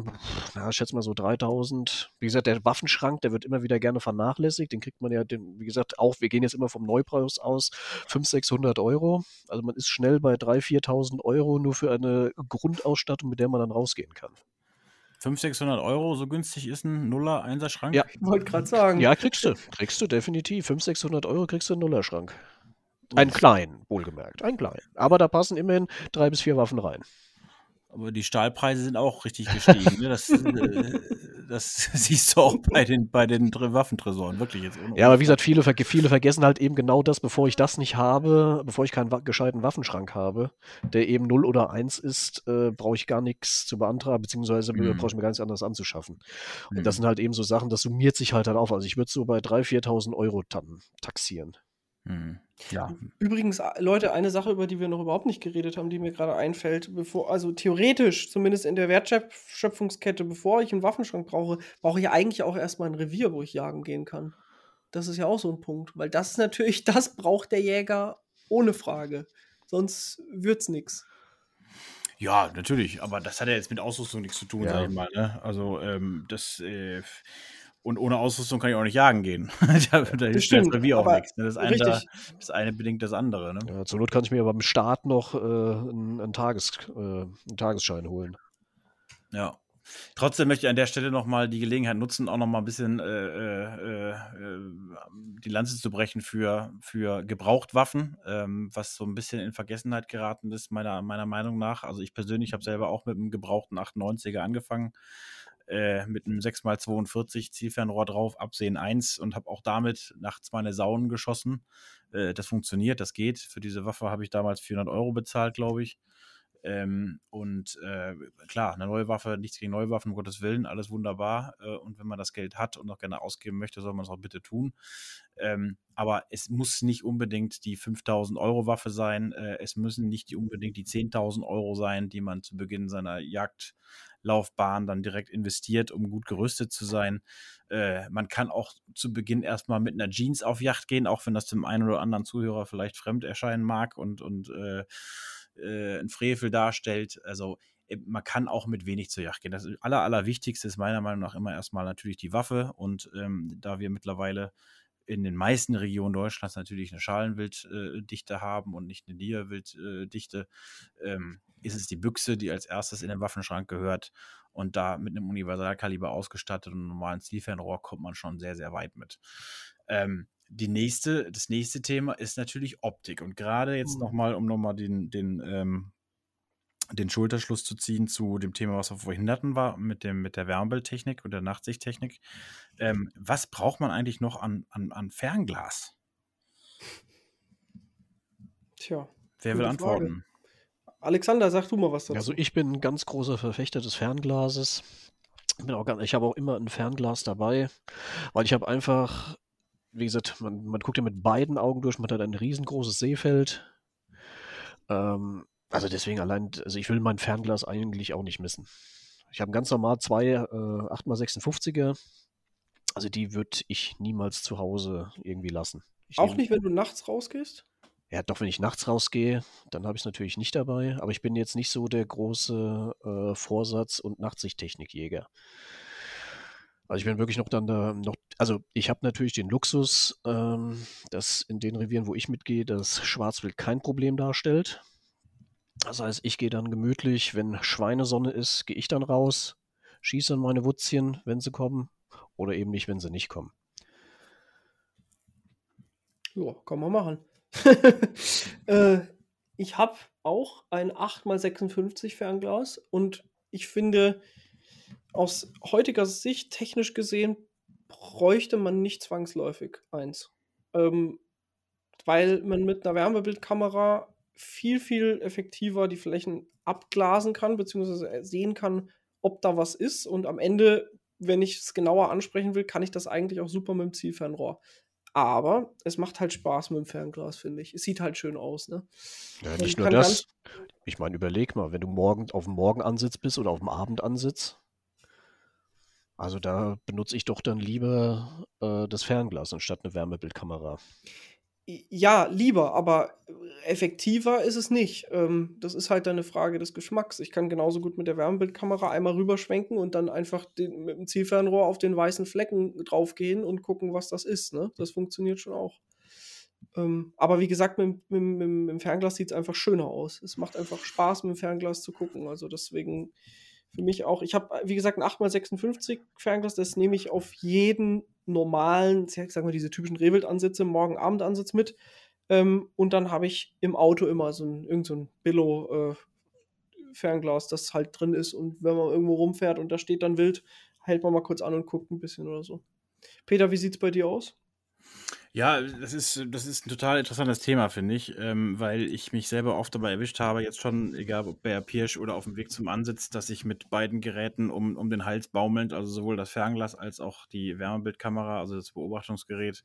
ja, ich schätze mal so 3000. Wie gesagt, der Waffenschrank, der wird immer wieder gerne vernachlässigt. Den kriegt man ja, den, wie gesagt, auch, wir gehen jetzt immer vom Neupreis aus, 500, 600 Euro. Also man ist schnell bei 3.000, 4.000 Euro nur für eine Grundausstattung, mit der man dann rausgehen kann. 500, 600 Euro, so günstig ist ein Nuller, Einser Schrank? Ja, ich wollte gerade sagen. Ja, kriegst du. Kriegst du definitiv. 500, 600 Euro kriegst du einen Nullerschrank. Einen kleinen, wohlgemerkt. Einen kleinen. Aber da passen immerhin drei bis vier Waffen rein. Aber die Stahlpreise sind auch richtig gestiegen. ne? das, äh, das, siehst du auch bei den, bei den Waffentresoren, wirklich jetzt. Ja, aber wie gesagt, viele, viele vergessen halt eben genau das, bevor ich das nicht habe, bevor ich keinen gescheiten Waffenschrank habe, der eben 0 oder 1 ist, äh, brauche ich gar nichts zu beantragen, beziehungsweise mhm. brauche ich mir gar nichts anderes anzuschaffen. Und mhm. das sind halt eben so Sachen, das summiert sich halt dann auf. Also ich würde so bei 3.000, 4.000 Euro taxieren. Mhm. Ja. Übrigens, Leute, eine Sache, über die wir noch überhaupt nicht geredet haben, die mir gerade einfällt, bevor, also theoretisch, zumindest in der Wertschöpfungskette, bevor ich einen Waffenschrank brauche, brauche ich eigentlich auch erstmal ein Revier, wo ich jagen gehen kann. Das ist ja auch so ein Punkt, weil das natürlich, das braucht der Jäger ohne Frage. Sonst wird's nichts. Ja, natürlich, aber das hat ja jetzt mit Ausrüstung nichts zu tun, ja. sag ich mal. Ne? Also, ähm, das. Äh, und ohne Ausrüstung kann ich auch nicht jagen gehen. da, da hilft das Revier auch nichts. Ne? Das, eine, da, das eine bedingt das andere. Ne? Ja, zur Not kann ich mir aber im Start noch äh, einen, einen, Tages, äh, einen Tagesschein holen. Ja. Trotzdem möchte ich an der Stelle nochmal die Gelegenheit nutzen, auch nochmal ein bisschen äh, äh, äh, die Lanze zu brechen für, für Gebrauchtwaffen, ähm, was so ein bisschen in Vergessenheit geraten ist, meiner, meiner Meinung nach. Also ich persönlich habe selber auch mit einem gebrauchten 98er angefangen äh, mit einem 6x42 Zielfernrohr drauf, Absehen 1 und habe auch damit nachts meine Saunen geschossen. Äh, das funktioniert, das geht. Für diese Waffe habe ich damals 400 Euro bezahlt, glaube ich. Ähm, und äh, klar, eine neue Waffe, nichts gegen neue Waffen, um Gottes Willen, alles wunderbar. Äh, und wenn man das Geld hat und noch gerne ausgeben möchte, soll man es auch bitte tun. Ähm, aber es muss nicht unbedingt die 5000 Euro Waffe sein. Äh, es müssen nicht die, unbedingt die 10.000 Euro sein, die man zu Beginn seiner Jagd Laufbahn dann direkt investiert, um gut gerüstet zu sein. Äh, man kann auch zu Beginn erstmal mit einer Jeans auf Yacht gehen, auch wenn das dem einen oder anderen Zuhörer vielleicht fremd erscheinen mag und, und äh, äh, ein Frevel darstellt. Also äh, man kann auch mit wenig zur Yacht gehen. Das aller, Allerwichtigste ist meiner Meinung nach immer erstmal natürlich die Waffe. Und ähm, da wir mittlerweile in den meisten Regionen Deutschlands natürlich eine Schalenwilddichte haben und nicht eine Niederwilddichte, ähm, ist es die Büchse, die als erstes in den Waffenschrank gehört. Und da mit einem Universalkaliber ausgestattet und einem normalen Zielfernrohr kommt man schon sehr, sehr weit mit. Ähm, die nächste, das nächste Thema ist natürlich Optik. Und gerade jetzt mhm. nochmal, um nochmal den, den, ähm, den Schulterschluss zu ziehen zu dem Thema, was wir vorhin hatten, war, mit, dem, mit der Wärmebildtechnik und der Nachtsichttechnik. Ähm, was braucht man eigentlich noch an, an, an Fernglas? Tja. Wer will antworten? Frage. Alexander, sag du mal was dazu. Also ich bin ein ganz großer Verfechter des Fernglases. Bin auch ganz, ich habe auch immer ein Fernglas dabei, weil ich habe einfach wie gesagt, man, man guckt ja mit beiden Augen durch, man hat ein riesengroßes Seefeld. Ähm, also deswegen allein, also ich will mein Fernglas eigentlich auch nicht missen. Ich habe ganz normal zwei äh, 8x56er. Also die würde ich niemals zu Hause irgendwie lassen. Ich auch nicht, wenn du nachts rausgehst? Ja, doch, wenn ich nachts rausgehe, dann habe ich es natürlich nicht dabei. Aber ich bin jetzt nicht so der große äh, Vorsatz- und Nachtsichttechnikjäger. Also ich bin wirklich noch dann da, noch, also ich habe natürlich den Luxus, ähm, dass in den Revieren, wo ich mitgehe, das Schwarzwild kein Problem darstellt. Das heißt, ich gehe dann gemütlich, wenn Schweinesonne ist, gehe ich dann raus, schieße dann meine Wutzchen, wenn sie kommen, oder eben nicht, wenn sie nicht kommen. Ja, kann man machen. äh, ich habe auch ein 8x56 Fernglas und ich finde, aus heutiger Sicht, technisch gesehen, bräuchte man nicht zwangsläufig eins. Ähm, weil man mit einer Wärmebildkamera viel, viel effektiver die Flächen abglasen kann, beziehungsweise sehen kann, ob da was ist. Und am Ende, wenn ich es genauer ansprechen will, kann ich das eigentlich auch super mit dem Zielfernrohr. Aber es macht halt Spaß mit dem Fernglas, finde ich. Es sieht halt schön aus, ne? Ja, nicht nur das. Ich meine, überleg mal, wenn du morgen auf dem Morgenansitz bist oder auf dem Abendansitz, also da benutze ich doch dann lieber äh, das Fernglas anstatt eine Wärmebildkamera. Ja, lieber, aber effektiver ist es nicht. Ähm, das ist halt eine Frage des Geschmacks. Ich kann genauso gut mit der Wärmebildkamera einmal rüberschwenken und dann einfach den, mit dem Zielfernrohr auf den weißen Flecken draufgehen und gucken, was das ist. Ne? Das funktioniert schon auch. Ähm, aber wie gesagt, mit, mit, mit, mit dem Fernglas sieht es einfach schöner aus. Es macht einfach Spaß, mit dem Fernglas zu gucken. Also deswegen für mich auch. Ich habe, wie gesagt, ein 8x56 Fernglas, das nehme ich auf jeden normalen, ich sag mal, diese typischen Rehwild-Ansätze, Morgen-Abend-Ansatz mit. Ähm, und dann habe ich im Auto immer so ein, irgend so ein Billo- äh, das halt drin ist und wenn man irgendwo rumfährt und da steht dann wild, hält man mal kurz an und guckt ein bisschen oder so. Peter, wie sieht es bei dir aus? Ja, das ist, das ist ein total interessantes Thema, finde ich, ähm, weil ich mich selber oft dabei erwischt habe, jetzt schon, egal ob bei Pirsch oder auf dem Weg zum Ansitz, dass ich mit beiden Geräten um, um den Hals baumelnd, also sowohl das Fernglas als auch die Wärmebildkamera, also das Beobachtungsgerät,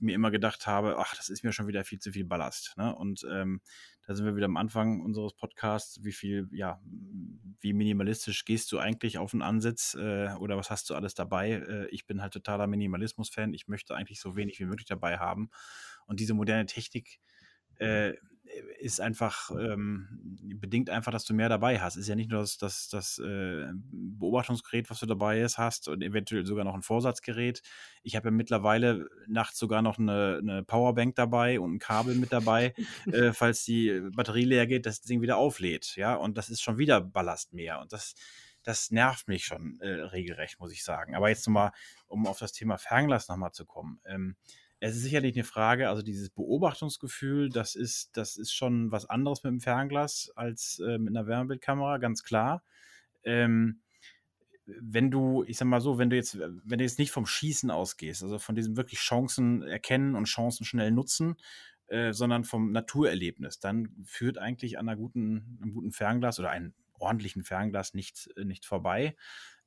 mir immer gedacht habe, ach, das ist mir schon wieder viel zu viel Ballast. Ne? Und ähm, da sind wir wieder am Anfang unseres Podcasts. Wie viel, ja, wie minimalistisch gehst du eigentlich auf einen Ansitz äh, oder was hast du alles dabei? Äh, ich bin halt totaler Minimalismus-Fan. Ich möchte eigentlich so wenig wie möglich dabei haben. Und diese moderne Technik äh, ist einfach, ähm, bedingt einfach, dass du mehr dabei hast. Ist ja nicht nur das, das, das äh, Beobachtungsgerät, was du dabei hast und eventuell sogar noch ein Vorsatzgerät. Ich habe ja mittlerweile nachts sogar noch eine, eine, Powerbank dabei und ein Kabel mit dabei, äh, falls die Batterie leer geht, das Ding wieder auflädt. Ja, und das ist schon wieder Ballast mehr. Und das, das nervt mich schon äh, regelrecht, muss ich sagen. Aber jetzt nochmal, um auf das Thema Fernglas nochmal zu kommen. Ähm, es ist sicherlich eine Frage, also dieses Beobachtungsgefühl, das ist, das ist schon was anderes mit dem Fernglas als äh, mit einer Wärmebildkamera, ganz klar. Ähm, wenn du, ich sag mal so, wenn du jetzt, wenn du jetzt nicht vom Schießen ausgehst, also von diesem wirklich Chancen erkennen und Chancen schnell nutzen, äh, sondern vom Naturerlebnis, dann führt eigentlich an einer guten, einem guten Fernglas oder einem ordentlichen Fernglas nicht, nicht vorbei.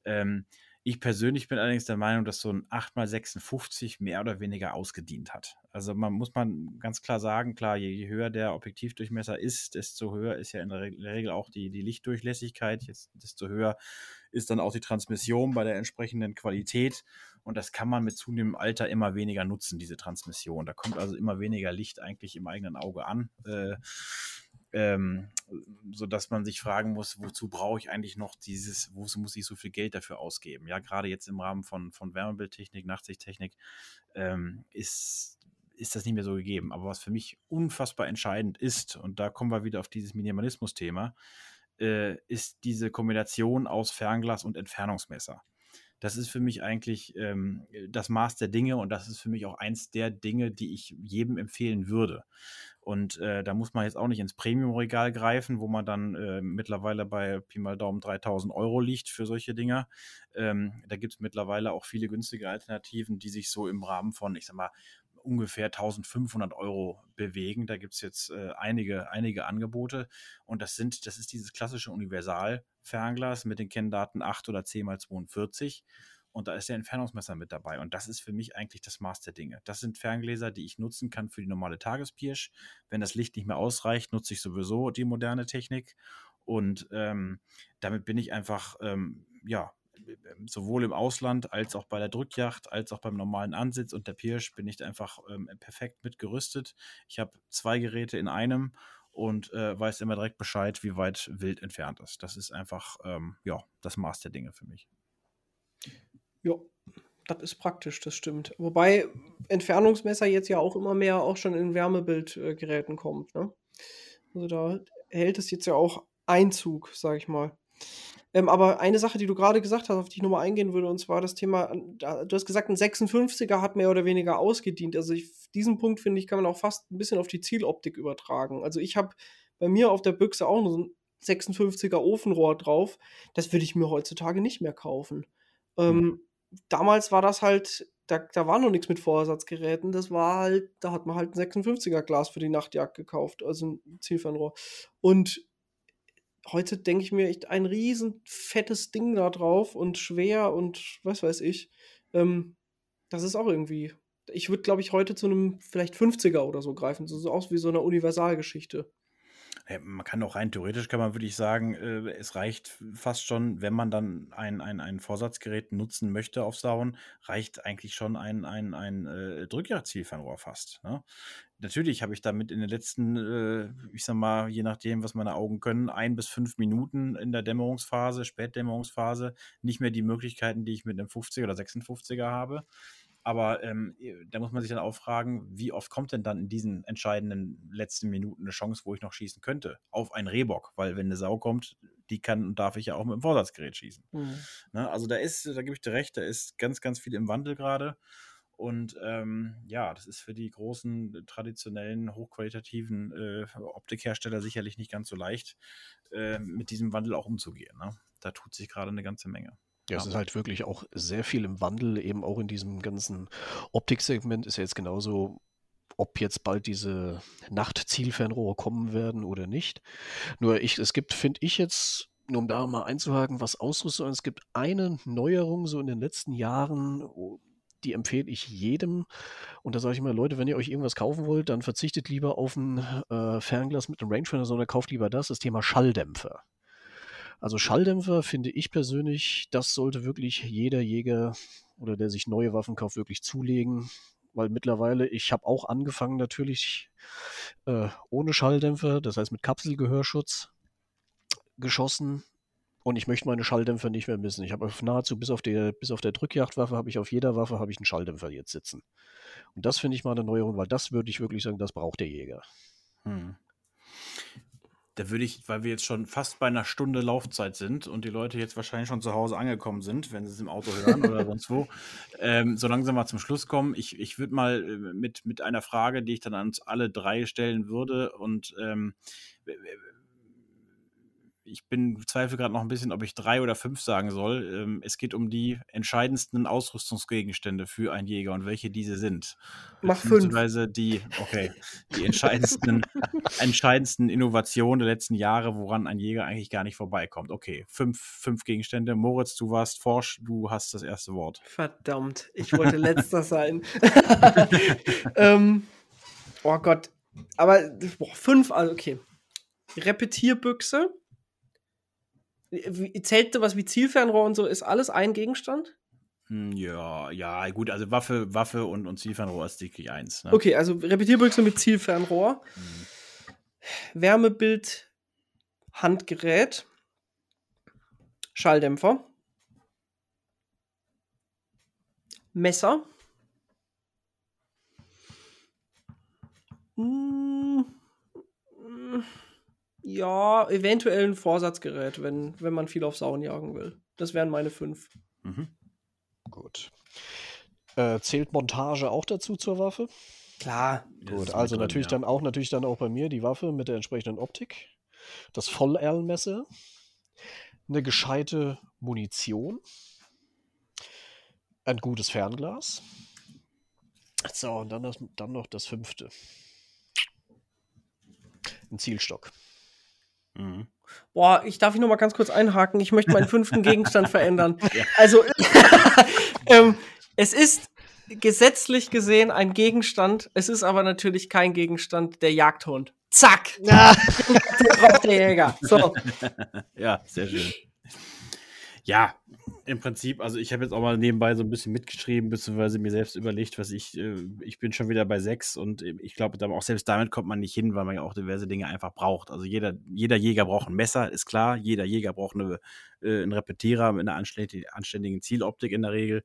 Ähm, Ich persönlich bin allerdings der Meinung, dass so ein 8x56 mehr oder weniger ausgedient hat. Also man muss man ganz klar sagen, klar, je höher der Objektivdurchmesser ist, desto höher ist ja in der Regel auch die, die Lichtdurchlässigkeit, jetzt, desto höher ist dann auch die Transmission bei der entsprechenden Qualität. Und das kann man mit zunehmendem Alter immer weniger nutzen, diese Transmission. Da kommt also immer weniger Licht eigentlich im eigenen Auge an. Äh, ähm, so dass man sich fragen muss, wozu brauche ich eigentlich noch dieses, wozu muss ich so viel Geld dafür ausgeben? Ja, gerade jetzt im Rahmen von, von Wärmebildtechnik, Nachtsichttechnik ähm, ist, ist das nicht mehr so gegeben. Aber was für mich unfassbar entscheidend ist, und da kommen wir wieder auf dieses Minimalismus-Thema, äh, ist diese Kombination aus Fernglas und Entfernungsmesser. Das ist für mich eigentlich ähm, das Maß der Dinge und das ist für mich auch eins der Dinge, die ich jedem empfehlen würde. Und äh, da muss man jetzt auch nicht ins Premium-Regal greifen, wo man dann äh, mittlerweile bei Pi mal Daumen 3000 Euro liegt für solche Dinger. Ähm, da gibt es mittlerweile auch viele günstige Alternativen, die sich so im Rahmen von, ich sag mal, ungefähr 1500 Euro bewegen. Da gibt es jetzt äh, einige, einige Angebote. Und das sind, das ist dieses klassische Universal-Fernglas mit den Kenndaten 8 oder 10 x 42 und da ist der Entfernungsmesser mit dabei. Und das ist für mich eigentlich das Maß der Dinge. Das sind Ferngläser, die ich nutzen kann für die normale Tagespirsch. Wenn das Licht nicht mehr ausreicht, nutze ich sowieso die moderne Technik. Und ähm, damit bin ich einfach, ähm, ja, sowohl im Ausland als auch bei der Drückjacht, als auch beim normalen Ansitz und der Pirsch bin ich einfach ähm, perfekt mitgerüstet. Ich habe zwei Geräte in einem und äh, weiß immer direkt Bescheid, wie weit wild entfernt ist. Das ist einfach, ähm, ja, das Maß der Dinge für mich. Ja, das ist praktisch, das stimmt. Wobei Entfernungsmesser jetzt ja auch immer mehr auch schon in Wärmebildgeräten kommt. Ne? Also da hält es jetzt ja auch Einzug, sag ich mal. Ähm, aber eine Sache, die du gerade gesagt hast, auf die ich nochmal eingehen würde, und zwar das Thema, du hast gesagt, ein 56er hat mehr oder weniger ausgedient. Also ich, diesen Punkt, finde ich, kann man auch fast ein bisschen auf die Zieloptik übertragen. Also ich habe bei mir auf der Büchse auch so ein 56er Ofenrohr drauf. Das würde ich mir heutzutage nicht mehr kaufen. Ähm, damals war das halt, da, da war noch nichts mit Vorersatzgeräten. Das war halt, da hat man halt ein 56er Glas für die Nachtjagd gekauft, also ein Zielfernrohr. Und heute denke ich mir echt ein riesen fettes Ding da drauf und schwer und was weiß ich. Ähm, das ist auch irgendwie. Ich würde, glaube ich, heute zu einem vielleicht 50er oder so greifen. So, so aus wie so eine Universalgeschichte man kann auch rein theoretisch, kann man wirklich sagen, äh, es reicht fast schon, wenn man dann ein, ein, ein Vorsatzgerät nutzen möchte auf Sauen, reicht eigentlich schon ein, ein, ein äh, Drückjagdzielfernrohr fast. Ne? Natürlich habe ich damit in den letzten, äh, ich sag mal, je nachdem, was meine Augen können, ein bis fünf Minuten in der Dämmerungsphase, Spätdämmerungsphase, nicht mehr die Möglichkeiten, die ich mit einem 50er oder 56er habe. Aber ähm, da muss man sich dann auch fragen, wie oft kommt denn dann in diesen entscheidenden letzten Minuten eine Chance, wo ich noch schießen könnte? Auf einen Rehbock, weil wenn eine Sau kommt, die kann und darf ich ja auch mit dem Vorsatzgerät schießen. Mhm. Ne? Also da ist, da gebe ich dir recht, da ist ganz, ganz viel im Wandel gerade. Und ähm, ja, das ist für die großen, traditionellen, hochqualitativen äh, Optikhersteller sicherlich nicht ganz so leicht, äh, mit diesem Wandel auch umzugehen. Ne? Da tut sich gerade eine ganze Menge. Ja, es ist halt wirklich auch sehr viel im Wandel, eben auch in diesem ganzen Optiksegment ist ja jetzt genauso, ob jetzt bald diese Nachtzielfernrohre kommen werden oder nicht. Nur ich, es gibt, finde ich jetzt, nur um da mal einzuhaken, was Ausrüstung, es gibt eine Neuerung so in den letzten Jahren, die empfehle ich jedem. Und da sage ich immer, Leute, wenn ihr euch irgendwas kaufen wollt, dann verzichtet lieber auf ein äh, Fernglas mit einem Rangefinder, sondern kauft lieber das, das Thema Schalldämpfer. Also Schalldämpfer finde ich persönlich, das sollte wirklich jeder Jäger oder der sich neue Waffen kauft, wirklich zulegen. Weil mittlerweile, ich habe auch angefangen natürlich äh, ohne Schalldämpfer, das heißt mit Kapselgehörschutz geschossen. Und ich möchte meine Schalldämpfer nicht mehr missen. Ich habe nahezu bis auf, der, bis auf der Drückjagdwaffe, habe ich auf jeder Waffe habe ich einen Schalldämpfer jetzt sitzen. Und das finde ich mal eine Neuerung, weil das würde ich wirklich sagen, das braucht der Jäger. Hm da würde ich, weil wir jetzt schon fast bei einer Stunde Laufzeit sind und die Leute jetzt wahrscheinlich schon zu Hause angekommen sind, wenn sie es im Auto hören oder sonst wo, ähm, so langsam mal zum Schluss kommen. Ich, ich würde mal äh, mit, mit einer Frage, die ich dann an uns alle drei stellen würde und ähm, ich bin zweifle gerade noch ein bisschen, ob ich drei oder fünf sagen soll. Ähm, es geht um die entscheidendsten Ausrüstungsgegenstände für einen Jäger und welche diese sind. Mach fünf. Die, okay, die entscheidendsten, entscheidendsten Innovationen der letzten Jahre, woran ein Jäger eigentlich gar nicht vorbeikommt. Okay, fünf, fünf Gegenstände. Moritz, du warst forsch, du hast das erste Wort. Verdammt, ich wollte letzter sein. ähm, oh Gott. Aber boah, fünf, also okay. Repetierbüchse. Zählt sowas wie Zielfernrohr und so, ist alles ein Gegenstand? Hm, Ja, ja, gut, also Waffe, Waffe und, und Zielfernrohr ist wirklich eins. Ne? Okay, also Repetierbüchse mit Zielfernrohr. Mhm. Wärmebild, Handgerät, Schalldämpfer, Messer. Mm, mm, Ja, eventuell ein Vorsatzgerät, wenn, wenn man viel auf Sauen jagen will. Das wären meine fünf. Mhm. Gut. Äh, zählt Montage auch dazu zur Waffe? Klar. Gut, also drin, natürlich ja. dann auch natürlich dann auch bei mir die Waffe mit der entsprechenden Optik, das Vollerlmesser, eine gescheite Munition, ein gutes Fernglas. So, und dann, das, dann noch das fünfte. Ein Zielstock. Mhm. Boah, ich darf ich noch mal ganz kurz einhaken. Ich möchte meinen fünften Gegenstand verändern. Also, ähm, es ist gesetzlich gesehen ein Gegenstand. Es ist aber natürlich kein Gegenstand der Jagdhund. Zack! Ja. der Jäger. So. Ja, sehr schön. Ja, im Prinzip, also ich habe jetzt auch mal nebenbei so ein bisschen mitgeschrieben, beziehungsweise mir selbst überlegt, was ich, äh, ich bin schon wieder bei sechs und äh, ich glaube, auch selbst damit kommt man nicht hin, weil man ja auch diverse Dinge einfach braucht. Also jeder, jeder Jäger braucht ein Messer, ist klar, jeder Jäger braucht eine, äh, einen Repetierer mit einer anständigen, Zieloptik in der Regel.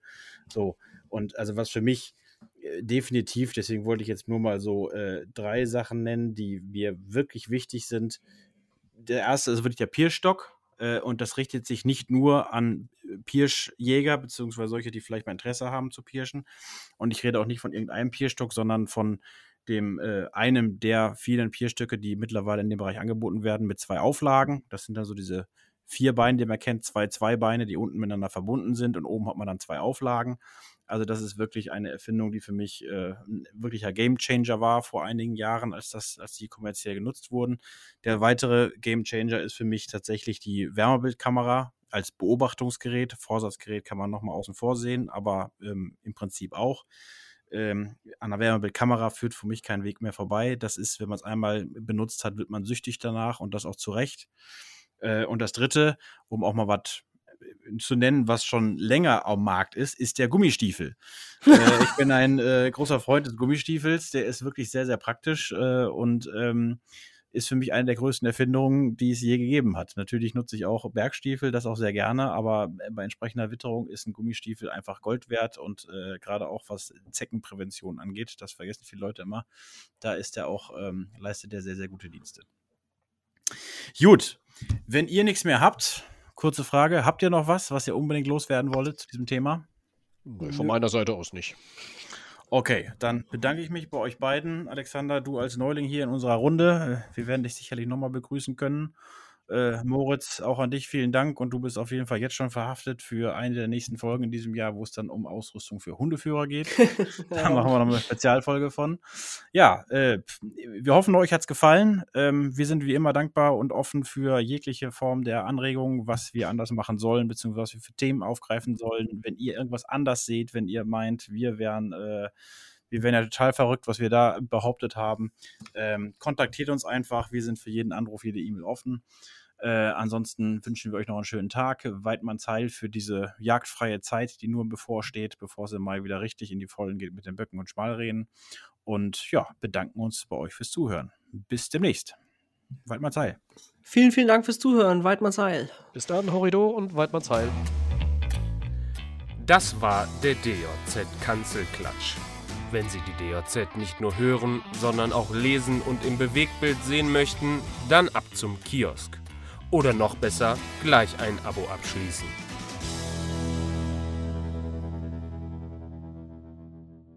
So, und also was für mich äh, definitiv, deswegen wollte ich jetzt nur mal so äh, drei Sachen nennen, die mir wirklich wichtig sind. Der erste ist wirklich der Pierstock. Äh, und das richtet sich nicht nur an äh, Pirschjäger, beziehungsweise solche, die vielleicht mal Interesse haben zu pirschen. Und ich rede auch nicht von irgendeinem Pierstock, sondern von dem äh, einem der vielen Pierstücke, die mittlerweile in dem Bereich angeboten werden, mit zwei Auflagen. Das sind dann so diese vier Beine, die man kennt, zwei Zweibeine, die unten miteinander verbunden sind und oben hat man dann zwei Auflagen. Also das ist wirklich eine Erfindung, die für mich äh, ein wirklicher Gamechanger war vor einigen Jahren, als das, als die kommerziell genutzt wurden. Der weitere Gamechanger ist für mich tatsächlich die Wärmebildkamera als Beobachtungsgerät. Vorsatzgerät kann man nochmal außen vor sehen, aber ähm, im Prinzip auch. Ähm, an der Wärmebildkamera führt für mich kein Weg mehr vorbei. Das ist, wenn man es einmal benutzt hat, wird man süchtig danach und das auch zu Recht. Äh, und das dritte, um auch mal was zu nennen, was schon länger am Markt ist, ist der Gummistiefel. äh, ich bin ein äh, großer Freund des Gummistiefels. Der ist wirklich sehr, sehr praktisch äh, und ähm, ist für mich eine der größten Erfindungen, die es je gegeben hat. Natürlich nutze ich auch Bergstiefel, das auch sehr gerne, aber bei entsprechender Witterung ist ein Gummistiefel einfach Gold wert und äh, gerade auch was Zeckenprävention angeht, das vergessen viele Leute immer, da ist er auch, ähm, leistet er sehr, sehr gute Dienste. Gut, wenn ihr nichts mehr habt, kurze Frage, habt ihr noch was, was ihr unbedingt loswerden wolltet zu diesem Thema? Nee, Von meiner Seite aus nicht. Okay, dann bedanke ich mich bei euch beiden. Alexander, du als Neuling hier in unserer Runde. Äh, Wir werden dich sicherlich nochmal begrüßen können. Äh, Moritz, auch an dich vielen Dank und du bist auf jeden Fall jetzt schon verhaftet für eine der nächsten Folgen in diesem Jahr, wo es dann um Ausrüstung für Hundeführer geht. Da machen wir noch eine Spezialfolge von. Ja, äh, wir hoffen, euch hat's gefallen. Ähm, wir sind wie immer dankbar und offen für jegliche Form der Anregungen, was wir anders machen sollen, beziehungsweise was wir für Themen aufgreifen sollen. Wenn ihr irgendwas anders seht, wenn ihr meint, wir wären, äh, wir wären ja total verrückt, was wir da behauptet haben, ähm, kontaktiert uns einfach. Wir sind für jeden Anruf, jede E-Mail offen. Äh, ansonsten wünschen wir euch noch einen schönen Tag. Weidmanns Heil für diese jagdfreie Zeit, die nur bevorsteht, bevor es im Mai wieder richtig in die Vollen geht mit den Böcken und Schmalrehen. Und ja, bedanken uns bei euch fürs Zuhören. Bis demnächst. Weidmanns Heil. Vielen, vielen Dank fürs Zuhören. Weidmanns Heil. Bis dann, Horrido und Weidmanns Heil. Das war der DJZ Kanzelklatsch. Wenn Sie die DJZ nicht nur hören, sondern auch lesen und im Bewegtbild sehen möchten, dann ab zum Kiosk. Oder noch besser, gleich ein Abo abschließen.